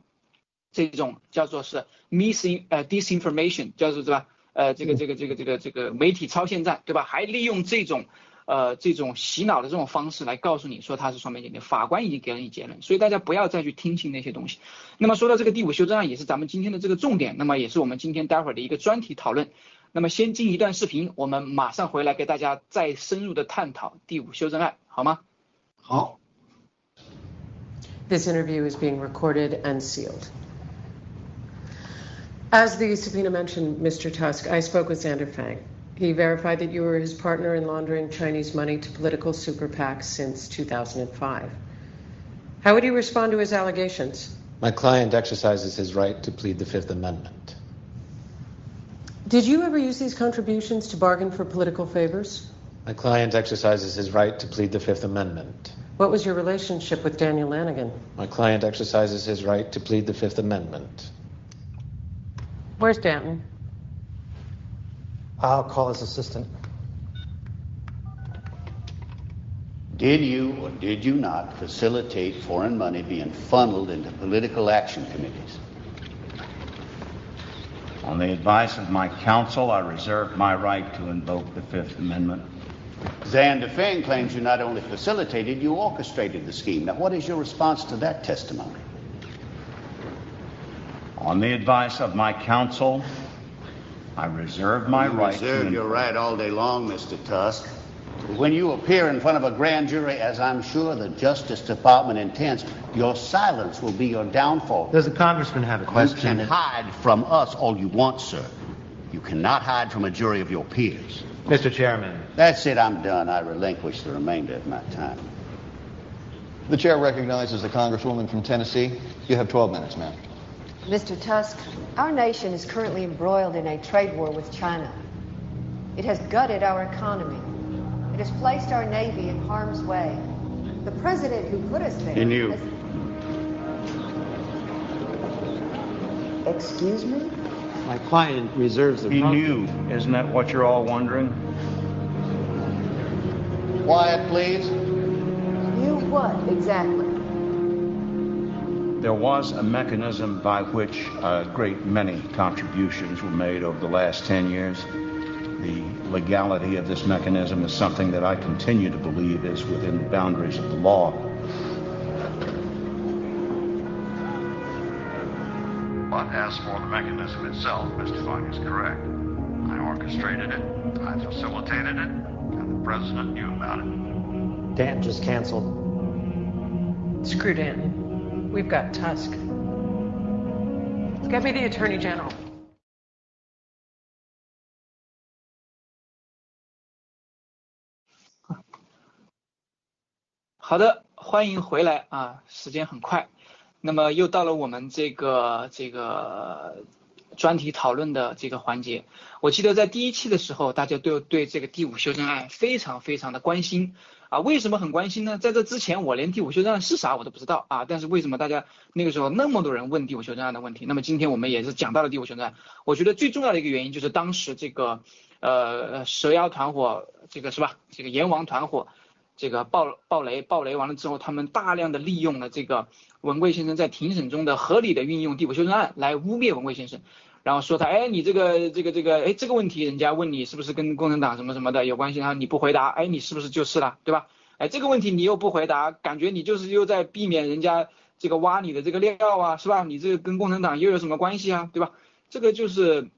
这种叫做是 missing 呃 disinformation，叫做对吧？呃，这个这个这个这个这个媒体超限战，对吧？还利用这种呃这种洗脑的这种方式来告诉你说他是双面间谍。法官已经给了你结论，所以大家不要再去听信那些东西。那么说到这个第五修正案，也是咱们今天的这个重点，那么也是我们今天待会儿的一个专题讨论。那么先进一段视频，我们马上回来给大家再深入的探讨第五修正案，好吗？好。This interview is being recorded and sealed. As the subpoena mentioned, Mr. Tusk, I spoke with Xander Fang. He verified that you were his partner in laundering Chinese money to political super PACs since 2005. How would you respond to his allegations? My client exercises his right to plead the Fifth Amendment. Did you ever use these contributions to bargain for political favors? My client exercises his right to plead the Fifth Amendment. What was your relationship with Daniel Lanigan? My client exercises his right to plead the Fifth Amendment. Where's Danton? I'll call his assistant. Did you or did you not facilitate foreign money being funneled into political action committees? On the advice of my counsel, I reserve my right to invoke the Fifth Amendment. Xander Feng claims you not only facilitated, you orchestrated the scheme. Now, what is your response to that testimony? On the advice of my counsel, I reserve my you right reserve to... your right all day long, Mr. Tusk. When you appear in front of a grand jury, as I'm sure the Justice Department intends, your silence will be your downfall. Does the congressman have a question? You can hide from us all you want, sir. You cannot hide from a jury of your peers. Mr. Chairman. That's it. I'm done. I relinquish the remainder of my time. The chair recognizes the congresswoman from Tennessee. You have 12 minutes, ma'am. Mr. Tusk, our nation is currently embroiled in a trade war with China. It has gutted our economy. It has placed our Navy in harm's way. The president who put us there. He knew. Has... Excuse me? My client reserves the He right- knew. Isn't that what you're all wondering? Quiet, please. You what, exactly? There was a mechanism by which a great many contributions were made over the last 10 years. The legality of this mechanism is something that I continue to believe is within the boundaries of the law. But as for the mechanism itself, Mr. Fine is correct. I orchestrated it, I facilitated it, and the president knew about it. Dan just canceled. Screw Danton. We've got Tusk. Get me the Attorney General. 好的，欢迎回来啊！时间很快，那么又到了我们这个这个专题讨论的这个环节。我记得在第一期的时候，大家都对这个第五修正案非常非常的关心啊。为什么很关心呢？在这之前，我连第五修正案是啥我都不知道啊。但是为什么大家那个时候那么多人问第五修正案的问题？那么今天我们也是讲到了第五修正案。我觉得最重要的一个原因就是当时这个呃蛇妖团伙，这个是吧？这个阎王团伙。这个暴暴雷暴雷完了之后，他们大量的利用了这个文贵先生在庭审中的合理的运用第五修正案来污蔑文贵先生，然后说他哎你这个这个这个哎这个问题人家问你是不是跟共产党什么什么的有关系，然后你不回答，哎你是不是就是了，对吧？哎，这个问题你又不回答，感觉你就是又在避免人家这个挖你的这个料啊，是吧？你这个跟共产党又有什么关系啊，对吧？这个就是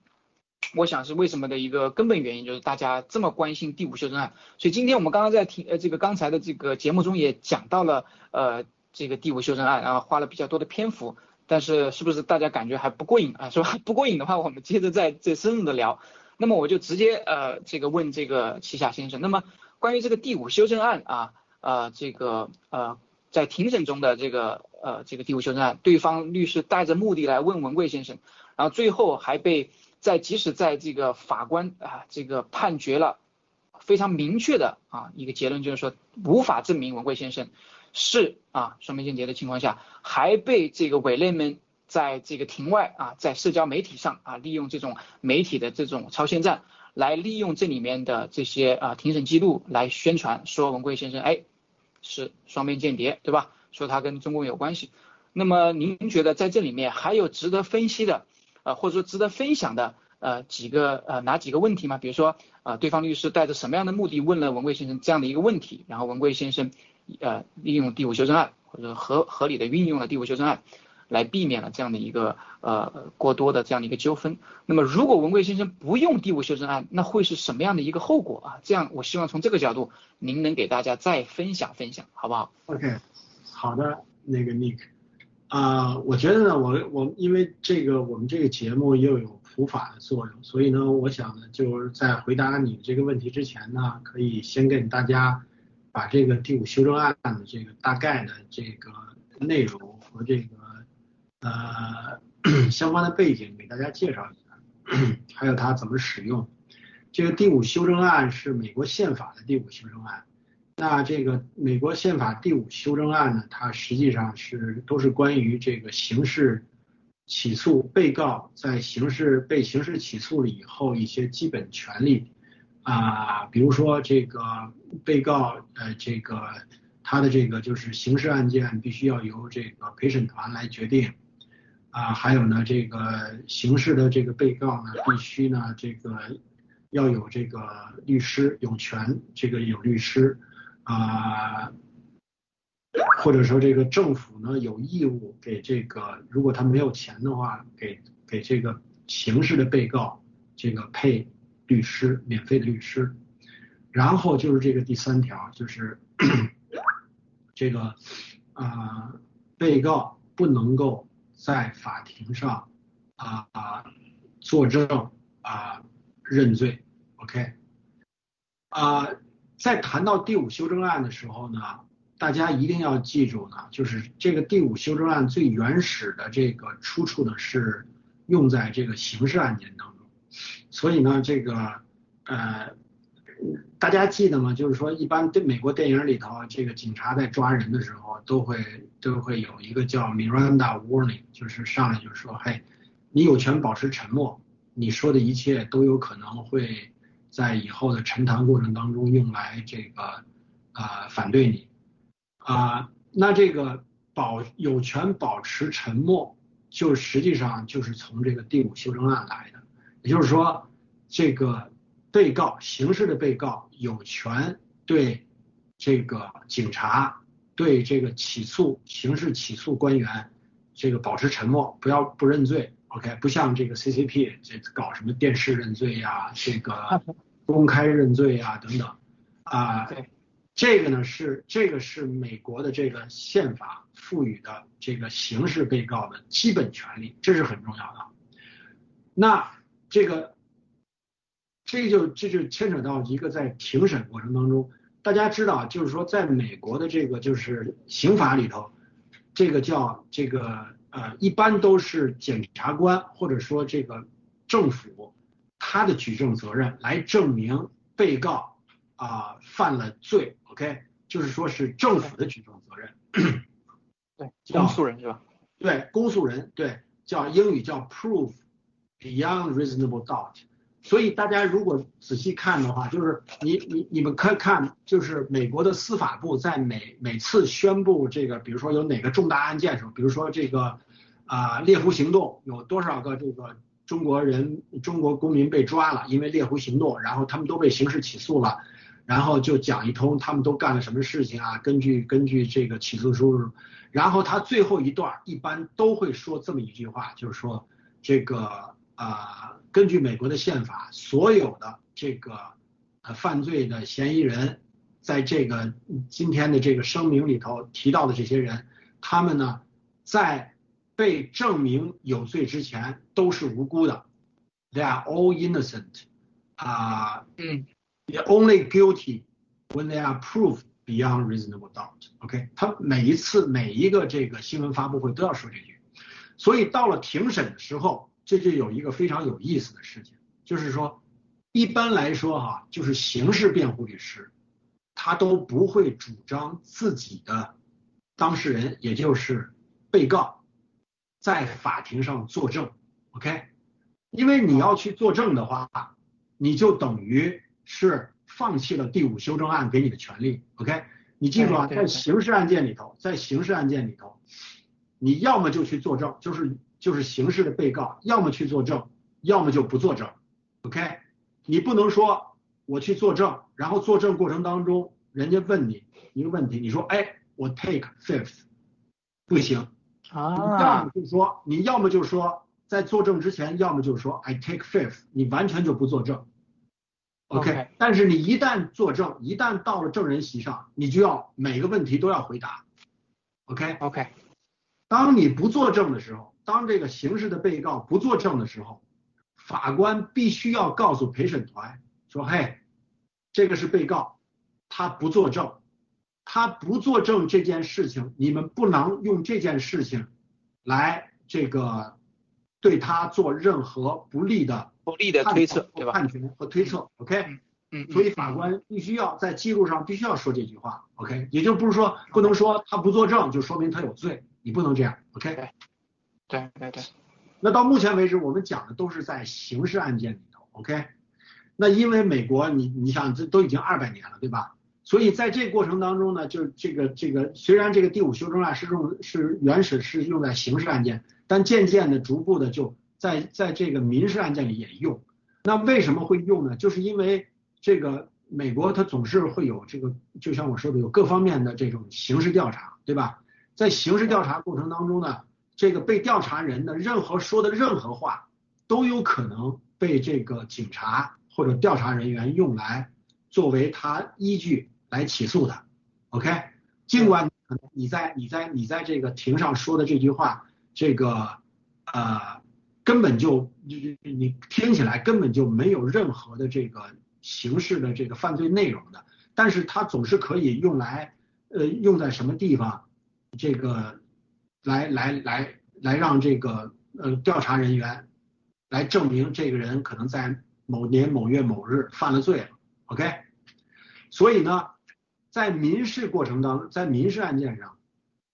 我想是为什么的一个根本原因，就是大家这么关心第五修正案。所以今天我们刚刚在听呃这个刚才的这个节目中也讲到了呃这个第五修正案，然后花了比较多的篇幅，但是是不是大家感觉还不过瘾啊？是吧？不过瘾的话，我们接着再再深入的聊。那么我就直接呃这个问这个齐夏先生，那么关于这个第五修正案啊呃这个呃在庭审中的这个呃这个第五修正案，对方律师带着目的来问文贵先生，然后最后还被在即使在这个法官啊这个判决了非常明确的啊一个结论，就是说无法证明文贵先生是啊双面间谍的情况下，还被这个伪类们。在这个庭外啊，在社交媒体上啊，利用这种媒体的这种超限战，来利用这里面的这些啊庭审记录来宣传说文贵先生哎是双面间谍，对吧？说他跟中共有关系。那么您觉得在这里面还有值得分析的呃或者说值得分享的呃几个呃哪几个问题吗？比如说啊对方律师带着什么样的目的问了文贵先生这样的一个问题，然后文贵先生呃利用第五修正案或者合合理的运用了第五修正案。来避免了这样的一个呃过多的这样的一个纠纷。那么，如果文贵先生不用第五修正案，那会是什么样的一个后果啊？这样，我希望从这个角度，您能给大家再分享分享，好不好？OK，好的，那个 Nick，啊，我觉得呢，我我因为这个我们这个节目又有普法的作用，所以呢，我想呢，就是在回答你这个问题之前呢，可以先跟大家把这个第五修正案的这个大概的这个内容和这个。呃，相关的背景给大家介绍一下，还有它怎么使用。这个第五修正案是美国宪法的第五修正案。那这个美国宪法第五修正案呢，它实际上是都是关于这个刑事起诉被告在刑事被刑事起诉了以后一些基本权利啊，比如说这个被告呃这个他的这个就是刑事案件必须要由这个陪审团来决定。啊，还有呢，这个刑事的这个被告呢，必须呢，这个要有这个律师，有权这个有律师啊，或者说这个政府呢有义务给这个，如果他没有钱的话，给给这个刑事的被告这个配律师，免费的律师。然后就是这个第三条，就是 这个啊，被告不能够。在法庭上啊作证啊认罪，OK 啊，在谈到第五修正案的时候呢，大家一定要记住呢，就是这个第五修正案最原始的这个出处呢是用在这个刑事案件当中，所以呢这个呃。大家记得吗？就是说，一般对美国电影里头，这个警察在抓人的时候，都会都会有一个叫 Miranda warning，就是上来就是说，嘿，你有权保持沉默，你说的一切都有可能会在以后的陈谈过程当中用来这个啊反对你啊。那这个保有权保持沉默，就实际上就是从这个第五修正案来的，也就是说这个。被告，刑事的被告有权对这个警察，对这个起诉刑事起诉官员，这个保持沉默，不要不认罪，OK？不像这个 CCP 这搞什么电视认罪呀，这个公开认罪呀等等啊，这个呢是这个是美国的这个宪法赋予的这个刑事被告的基本权利，这是很重要的。那这个。这就这就牵扯到一个在庭审过程当中，大家知道，就是说在美国的这个就是刑法里头，这个叫这个呃，一般都是检察官或者说这个政府他的举证责任来证明被告啊犯了罪，OK，就是说是政府的举证责任。对，公诉人是吧？对，公诉人，对，叫英语叫 prove beyond reasonable doubt。所以大家如果仔细看的话，就是你你你们可以看，就是美国的司法部在每每次宣布这个，比如说有哪个重大案件时候，比如说这个啊猎狐行动有多少个这个中国人中国公民被抓了，因为猎狐行动，然后他们都被刑事起诉了，然后就讲一通他们都干了什么事情啊，根据根据这个起诉书，然后他最后一段一般都会说这么一句话，就是说这个啊、根据美国的宪法，所有的这个呃犯罪的嫌疑人，在这个今天的这个声明里头提到的这些人，他们呢在被证明有罪之前都是无辜的，they are all innocent，啊、嗯 they're only guilty when they are proved beyond reasonable doubt。OK，他每一次每一个这个新闻发布会都要说这句，所以到了庭审的时候，这就有一个非常有意思的事情，就是说，一般来说哈、就是刑事辩护律师，他都不会主张自己的当事人，也就是被告，在法庭上作证。OK，因为你要去作证的话，你就等于是放弃了第五修正案给你的权利。OK，你记住啊，在刑事案件里头，在刑事案件里头，你要么就去作证，就是就是刑事的被告，要么去作证，要么就不作证。OK，你不能说我去作证，然后作证过程当中，人家问你一个问题，你说哎，我 take fifth，不行。啊要么就说，你要么就说，在作证之前，要么就说 I take fifth，你完全就不作证。OK，, OK 但是你一旦作证，一旦到了证人席上，你就要每个问题都要回答。OK，OK，当你不作证的时候，当这个刑事的被告不作证的时候，法官必须要告诉陪审团说：“嘿，这个是被告，他不作证，他不作证这件事情，你们不能用这件事情来这个对他做任何不利的不利的推测，对吧？判决和推测。OK，嗯嗯，所以法官必须要在记录上必须要说这句话，OK，也就不是说不能说他不作证就说明他有罪，你不能这样，OK。对对对，那到目前为止，我们讲的都是在刑事案件里头，OK。那因为美国你你想这都已经二百年了，对吧？所以在这个过程当中呢，就这个这个虽然这个第五修正案是用是原始是用在刑事案件，但渐渐的逐步的就在在这个民事案件里也用。那为什么会用呢？就是因为这个美国它总是会有这个，就像我说的，有各方面的这种刑事调查，对吧？在刑事调查过程当中呢，这个被调查人的任何说的任何话，都有可能被这个警察或者调查人员用来作为他依据来起诉他。OK，尽管你在你在你在这个庭上说的这句话，这个呃根本就你你听起来根本就没有任何的这个刑事的这个犯罪内容的，但是它总是可以用来呃用在什么地方，这个来来来来让这个呃调查人员来证明这个人可能在某年某月某日犯了罪，OK，所以呢，在民事过程当中，在民事案件上。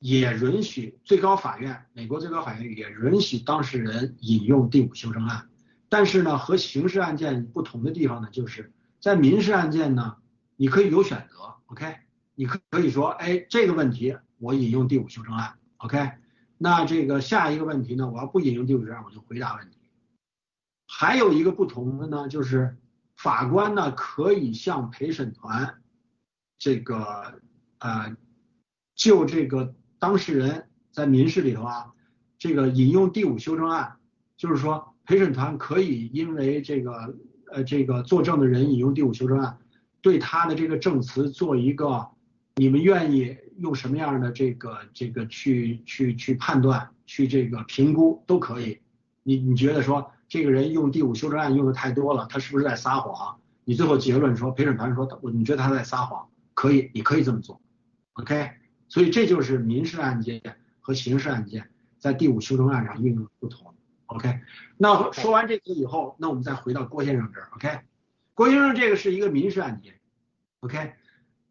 也允许最高法院，美国最高法院也允许当事人引用第五修正案，但是呢，和刑事案件不同的地方呢，就是在民事案件呢，你可以有选择，OK，你可可以说，哎，这个问题我引用第五修正案，OK，那这个下一个问题呢，我要不引用第五修正案，我就回答问题。还有一个不同的呢，就是法官呢可以向陪审团这个呃就这个。当事人在民事里头啊，这个引用第五修正案，就是说陪审团可以因为这个呃这个作证的人引用第五修正案，对他的这个证词做一个你们愿意用什么样的这个这个去去去判断去这个评估都可以。你你觉得说这个人用第五修正案用的太多了，他是不是在撒谎？你最后结论说陪审团说他你觉得他在撒谎，可以，你可以这么做，OK。所以这就是民事案件和刑事案件在第五修正案上运用的不同。OK，那说完这个以后，那我们再回到郭先生这儿。OK，郭先生这个是一个民事案件。OK，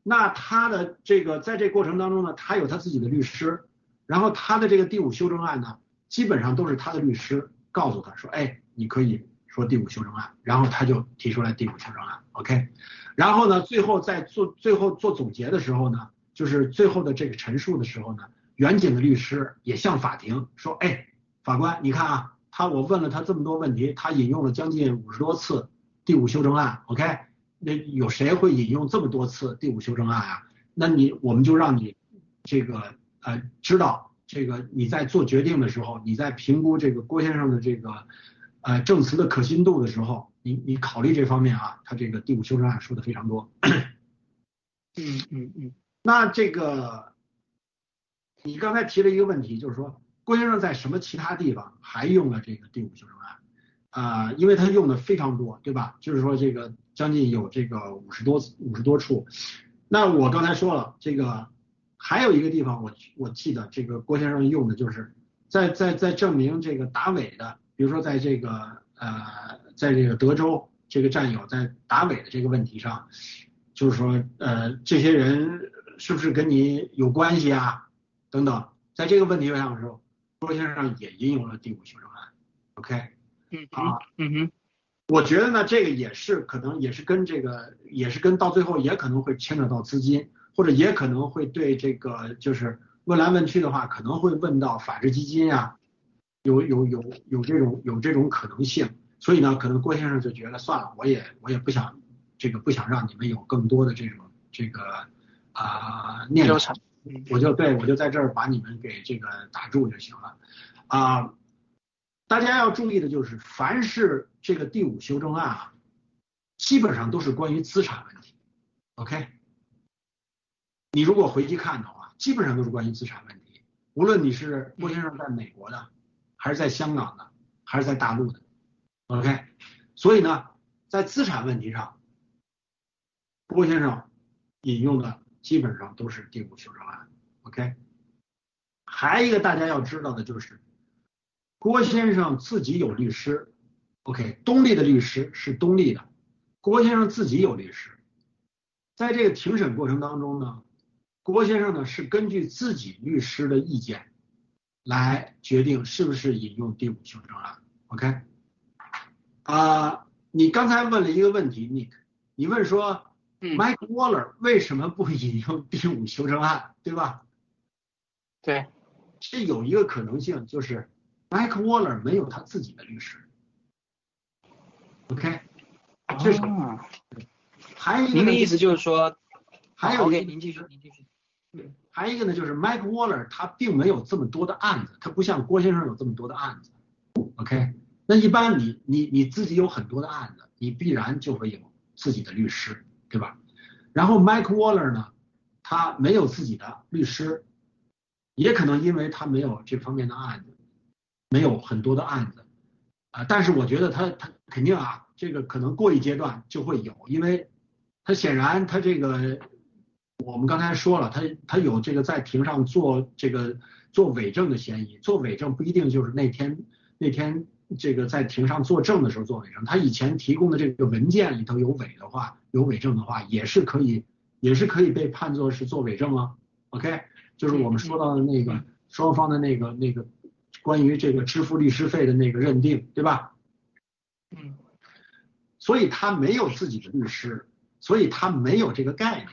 那他的这个在这过程当中呢，他有他自己的律师，然后他的这个第五修正案呢，基本上都是他的律师告诉他说，哎，你可以说第五修正案，然后他就提出来第五修正案。OK，然后呢，最后在做最后做总结的时候呢。就是最后的这个陈述的时候呢，远景的律师也向法庭说：“哎，法官，你看啊，他我问了他这么多问题，他引用了将近五十多次第五修正案，OK，那有谁会引用这么多次第五修正案啊？那你我们就让你这个呃知道这个你在做决定的时候，你在评估这个郭先生的这个呃证词的可信度的时候，你你考虑这方面啊，他这个第五修正案说的非常多。嗯嗯嗯。那这个你刚才提了一个问题，就是说郭先生在什么其他地方还用了这个第五修正案？啊，因为他用的非常多，对吧？就是说这个将近有这个五十多五十多处。那我刚才说了，这个还有一个地方，我我记得这个郭先生用的就是在在在证明这个达伟的，比如说在这个呃在这个德州这个战友在达伟的这个问题上，就是说呃这些人是不是跟你有关系啊等等，在这个问题上的时候，郭先生也引用了第五修正案，OK。嗯啊，嗯哼，我觉得呢，这个也是可能也是跟这个也是跟到最后也可能会牵扯到资金，或者也可能会对这个就是问来问去的话，可能会问到法治基金啊，有有有有这种有这种可能性，所以呢，可能郭先生就觉得算了，我也我也不想这个不想让你们有更多的这种这个啊念头，我就对我就在这儿把你们给这个打住就行了啊。大家要注意的就是，凡是这个第五修正案啊，基本上都是关于资产问题。OK，你如果回去看的话，基本上都是关于资产问题。无论你是郭先生在美国的，还是在香港的，还是在大陆的，OK。所以呢，在资产问题上，郭先生引用的基本上都是第五修正案。OK，还一个大家要知道的就是。郭先生自己有律师，OK，东立的律师是东立的，郭先生自己有律师，在这个庭审过程当中呢，郭先生呢是根据自己律师的意见来决定是不是引用第五修正案，OK，啊，你刚才问了一个问题，Nick，你问说，Mike Waller 为什么不引用第五修正案，对吧？对，这有一个可能性就是。Mike Waller 没有他自己的律师，OK，这是还有一个。您的意思就是说，还有，OK，您继续，您继续。对，还有一个呢，就是 Mike Waller 他并没有这么多的案子，他不像郭先生有这么多的案子，OK，那一般你你你自己有很多的案子，你必然就会有自己的律师，对吧？然后 Mike Waller 呢，他没有自己的律师，也可能因为他没有这方面的案子。没有很多的案子。啊，但是我觉得他他肯定啊，这个可能过一阶段就会有，因为他显然他这个我们刚才说了，他他有这个在庭上做这个做伪证的嫌疑，做伪证不一定就是那天那天这个在庭上作证的时候做伪证，他以前提供的这个文件里头有伪的话，有伪证的话，也是可以也是可以被判作是做伪证啊，OK，就是我们说到的那个双方的那个那个。关于这个支付律师费的那个认定，对吧？嗯，所以他没有自己的律师，所以他没有这个概念。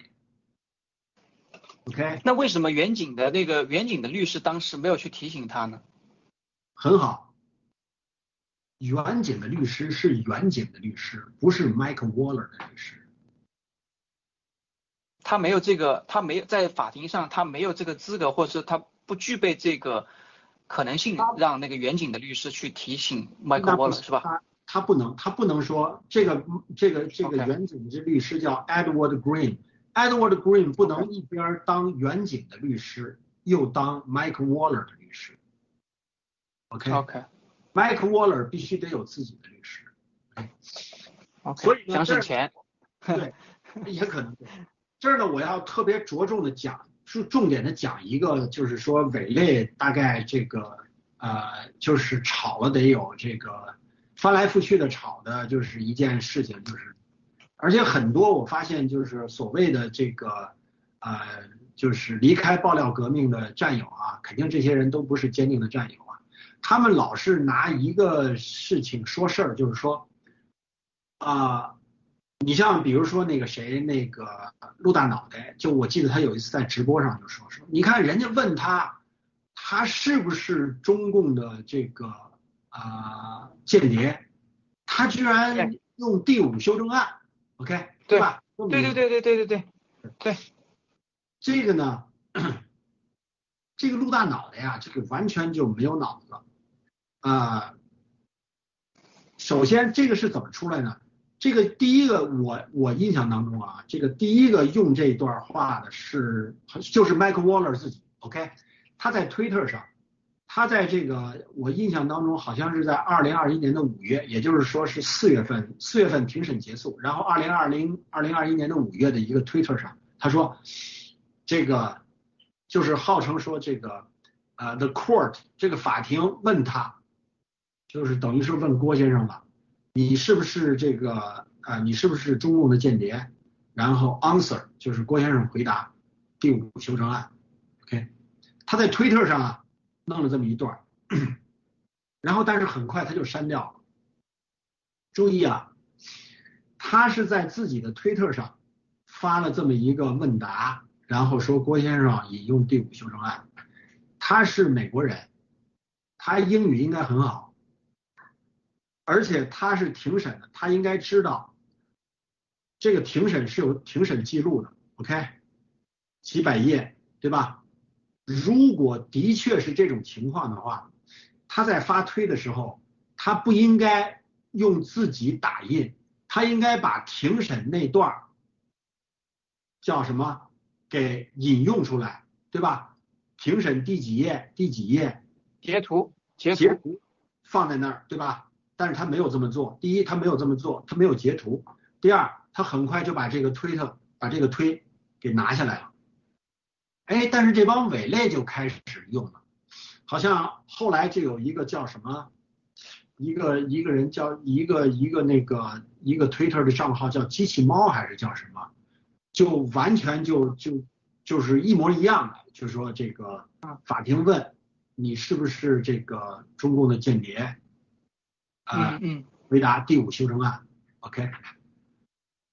OK，那为什么远景的那个远景的律师当时没有去提醒他呢？很好，远景的律师是远景的律师，不是 Mike Waller 的律师。他没有这个，他没有在法庭上，他没有这个资格，或者是他不具备这个。可能性让那个远景的律师去提醒 Michael Waller 是吧？他他不能，他不能说这个这个这个远景的律师叫 Edward Green，Edward Green 不能一边当远景的律师，又当 Michael Waller 的律师。OK OK，Michael Waller 必须得有自己的律师。OK，所以呢想省钱。对，也可能。这儿呢，我要特别着重的讲。是重点的讲一个，就是说伪类大概这个呃，就是吵了得有这个翻来覆去的吵的，就是一件事情，就是而且很多我发现就是所谓的这个呃，就是离开爆料革命的战友啊，肯定这些人都不是坚定的战友啊，他们老是拿一个事情说事儿，就是说啊。你像比如说那个谁，那个陆大脑袋，就我记得他有一次在直播上就说说，你看人家问他，他是不是中共的这个啊间谍，他居然用第五修正案，OK，对吧？对对对对对对对对，这个呢，这个陆大脑袋呀，这个完全就没有脑子了啊、首先，这个是怎么出来呢？这个第一个，我我印象当中啊，这个第一个用这段话的是就是 Mike Waller 自己，OK，他在 Twitter 上，他在这个我印象当中好像是在二零二一年的五月，也就是说是四月份，四月份庭审结束，然后二零二零二零二一年的五月的一个 Twitter 上，他说这个就是号称说这个呃 The Court 这个法庭问他，就是等于是问郭先生了。你是不是这个啊、你是不是中共的间谍？然后 answer 就是郭先生回答第五修正案，OK，他在推特上啊弄了这么一段，然后但是很快他就删掉了。注意啊，他是在自己的推特上发了这么一个问答，然后说郭先生引用第五修正案，他是美国人，他英语应该很好。而且他是庭审的，他应该知道这个庭审是有庭审记录的，OK，几百页，对吧？如果的确是这种情况的话，他在发推的时候，他不应该用自己打印，他应该把庭审那段儿叫什么给引用出来，对吧？庭审第几页，第几页，截图截截图放在那儿，对吧？但是他没有这么做。第一，他没有这么做，他没有截图；第二，他很快就把这个推特把这个推给拿下来了。哎，但是这帮伪类就开始用了，好像后来就有一个叫什么，一个一个人叫一个一个那个一个推特的账号叫机器猫还是叫什么，就完全就就就是一模一样的，就是说这个法庭问你是不是这个中共的间谍。啊，嗯，回答第五修正案，OK，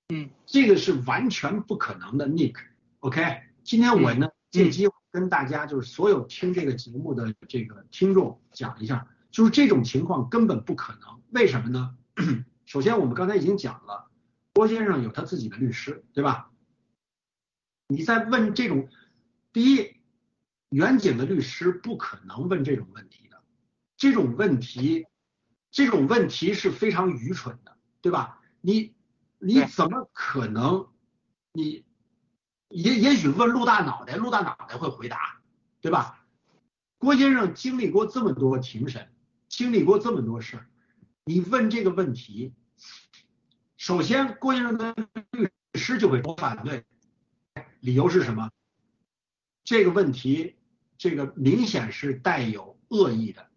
嗯，这个是完全不可能的，Nick，OK，今天我呢借机会跟大家就是所有听这个节目的这个听众讲一下，就是这种情况根本不可能，为什么呢？首先我们刚才已经讲了，郭先生有他自己的律师，对吧？你在问这种，第一，远景的律师不可能问这种问题的，这种问题。这种问题是非常愚蠢的，对吧？你你怎么可能？你也也许问陆大脑袋，陆大脑袋会回答，对吧？郭先生经历过这么多庭审，经历过这么多事儿，你问这个问题，首先郭先生的律师就会反对，理由是什么？这个问题，这个明显是带有恶意的，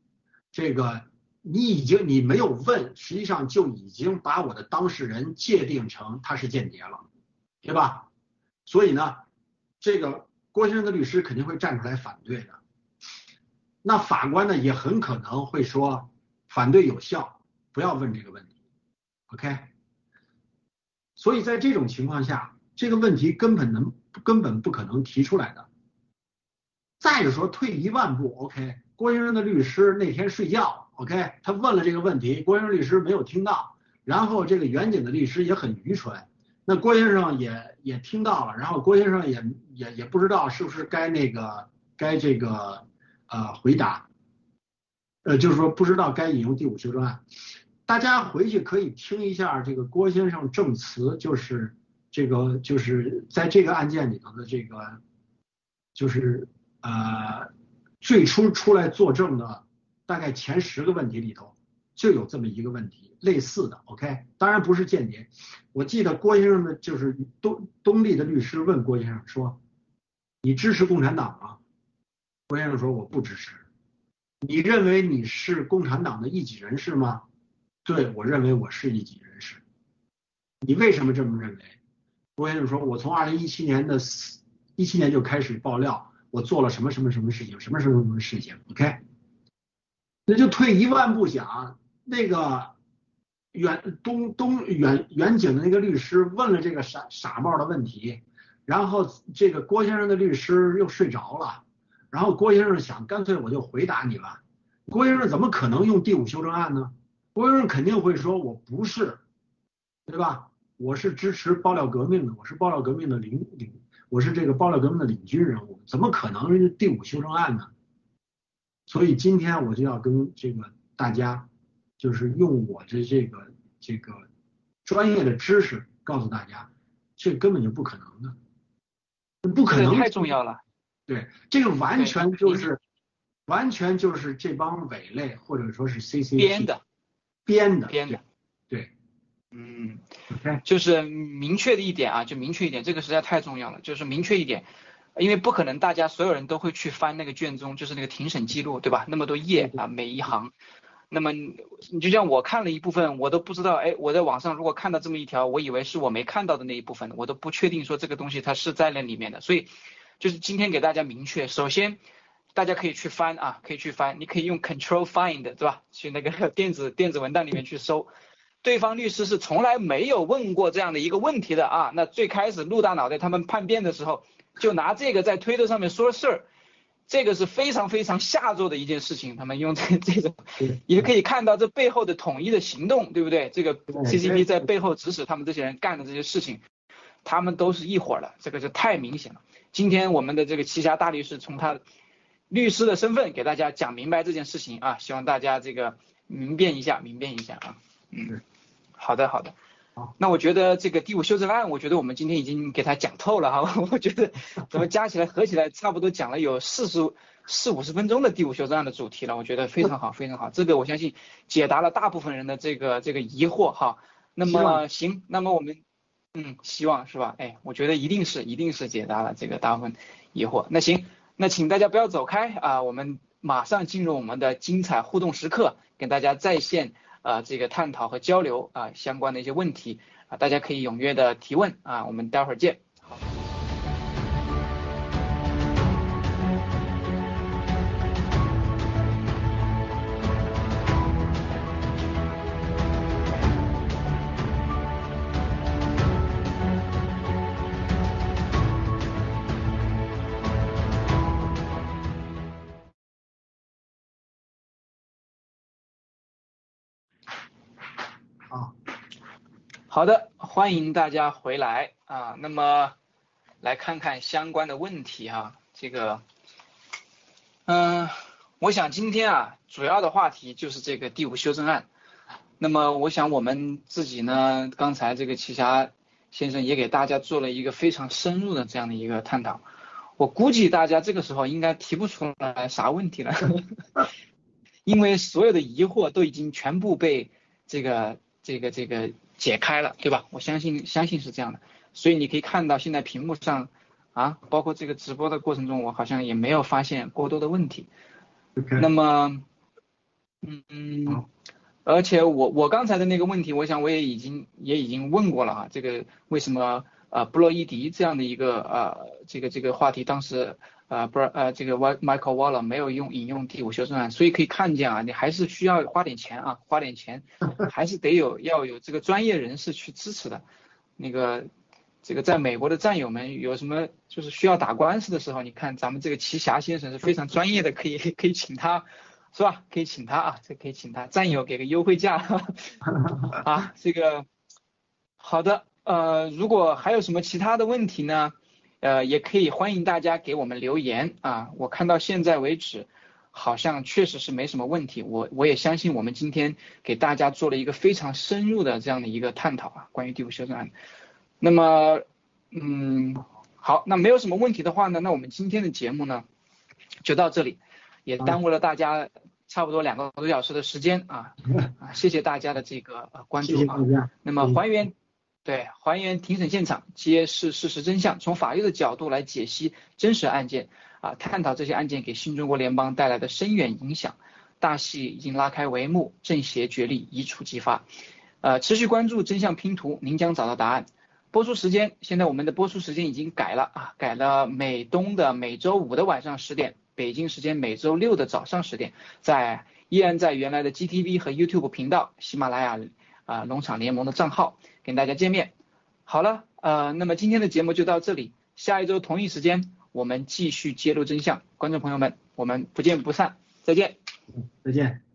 这个。你已经你没有问，实际上就已经把我的当事人界定成他是间谍了，对吧？所以呢，这个郭先生的律师肯定会站出来反对的。那法官呢也很可能会说反对有效，不要问这个问题，OK？所以在这种情况下，这个问题根本能根本不可能提出来的。再者说，退一万步，OK？郭先生的律师那天睡觉。OK，他问了这个问题，郭先生律师没有听到，然后这个远景的律师也很愚蠢，那郭先生也也听到了，然后郭先生也也也不知道是不是该那个该这个呃回答，呃就是说不知道该引用第五修正案，大家回去可以听一下这个郭先生证词，就是这个就是在这个案件里头的这个就是呃最初出来作证的。大概前十个问题里头就有这么一个问题，类似的，OK，当然不是间谍。我记得郭先生的就是东东立的律师问郭先生说：“你支持共产党吗？”郭先生说：“我不支持。”你认为你是共产党的一己人士吗？对，我认为我是一己人士。你为什么这么认为？郭先生说：“我从二零一七年的一七年就开始爆料，我做了什么什么什么事情，什么什么什么事情，OK。”那就退一万步讲，那个远东东远远景的那个律师问了这个傻傻帽的问题，然后这个郭先生的律师又睡着了，然后郭先生想，干脆我就回答你了。郭先生怎么可能用第五修正案呢？郭先生肯定会说，我不是，对吧？我是支持爆料革命的，我是爆料革命的领领，我是这个爆料革命的领军人物，怎么可能是第五修正案呢？所以今天我就要跟这个大家，就是用我的这个这个专业的知识告诉大家，这根本就不可能的，不可能。太重要了。对，这个完全就是完全就是这帮伪类或者说是 C C 编的，编的，编的。对，嗯，就是明确的一点啊，就明确一点，这个实在太重要了，就是明确一点。因为不可能，大家所有人都会去翻那个卷宗，就是那个庭审记录，对吧？那么多页啊，每一行。那么你就像我看了一部分，我都不知道，哎，我在网上如果看到这么一条，我以为是我没看到的那一部分，我都不确定说这个东西它是在那里面的。所以就是今天给大家明确，首先大家可以去翻啊，可以去翻，你可以用 Control Find，对吧？去那个 电子电子文档里面去搜。对方律师是从来没有问过这样的一个问题的啊。那最开始陆大脑袋他们叛变的时候。就拿这个在推特上面说事儿，这个是非常非常下作的一件事情。他们用这 这种，也可以看到这背后的统一的行动，对不对？这个 CCP 在背后指使他们这些人干的这些事情，他们都是一伙的，这个就太明显了。今天我们的这个旗下大律师从他律师的身份给大家讲明白这件事情啊，希望大家这个明辨一下，明辨一下啊。嗯，好的好的。那我觉得这个第五修正案，我觉得我们今天已经给他讲透了哈。我觉得咱们加起来合起来，差不多讲了有四十四五十分钟的第五修正案的主题了。我觉得非常好，非常好。这个我相信解答了大部分人的这个这个疑惑哈。那么行，那么我们嗯，希望是吧？哎，我觉得一定是一定是解答了这个大部分疑惑。那行，那请大家不要走开啊，我们马上进入我们的精彩互动时刻，跟大家在线。啊，这个探讨和交流啊，相关的一些问题啊，大家可以踊跃的提问啊，我们待会儿见。好。的，欢迎大家回来啊。那么来看看相关的问题哈。这个，嗯，我想今天啊，主要的话题就是这个第五修正案。那么我想我们自己呢，刚才这个奇侠先生也给大家做了一个非常深入的这样的一个探讨。我估计大家这个时候应该提不出来啥问题了，因为所有的疑惑都已经全部被这个这个这个。解开了，对吧？我相信，相信是这样的。所以你可以看到，现在屏幕上啊，包括这个直播的过程中，我好像也没有发现过多的问题。那么，嗯嗯，而且我我刚才的那个问题，我想我也已经也已经问过了啊。这个为什么呃布洛伊迪这样的一个啊这个这个话题，当时。啊，不是，呃，这个 Michael Waller 没有用引用第五修正案，所以可以看见啊，你还是需要花点钱啊，花点钱，还是得有要有这个专业人士去支持的。那个，这个在美国的战友们有什么就是需要打官司的时候，你看咱们这个奇侠先生是非常专业的，可以可以请他，是吧？可以请他啊，这可以请他，战友给个优惠价 啊，这个好的，呃，如果还有什么其他的问题呢？呃，也可以欢迎大家给我们留言啊！我看到现在为止，好像确实是没什么问题。我我也相信我们今天给大家做了一个非常深入的这样的一个探讨啊，关于第五修正案。那么，嗯，好，那没有什么问题的话呢，那我们今天的节目呢就到这里，也耽误了大家差不多两个多小时的时间啊啊！谢谢大家的这个关注啊。那么还原。对，还原庭审现场，揭示事实真相，从法律的角度来解析真实案件，啊，探讨这些案件给新中国联邦带来的深远影响。大戏已经拉开帷幕，正邪角力一触即发。呃，持续关注真相拼图，您将找到答案。播出时间，现在我们的播出时间已经改了啊，改了美东的每周五的晚上十点，北京时间每周六的早上十点，在依然在原来的 GTV 和 YouTube 频道，喜马拉雅啊农场联盟的账号。跟大家见面，好了，呃，那么今天的节目就到这里，下一周同一时间我们继续揭露真相，观众朋友们，我们不见不散，再见，再见。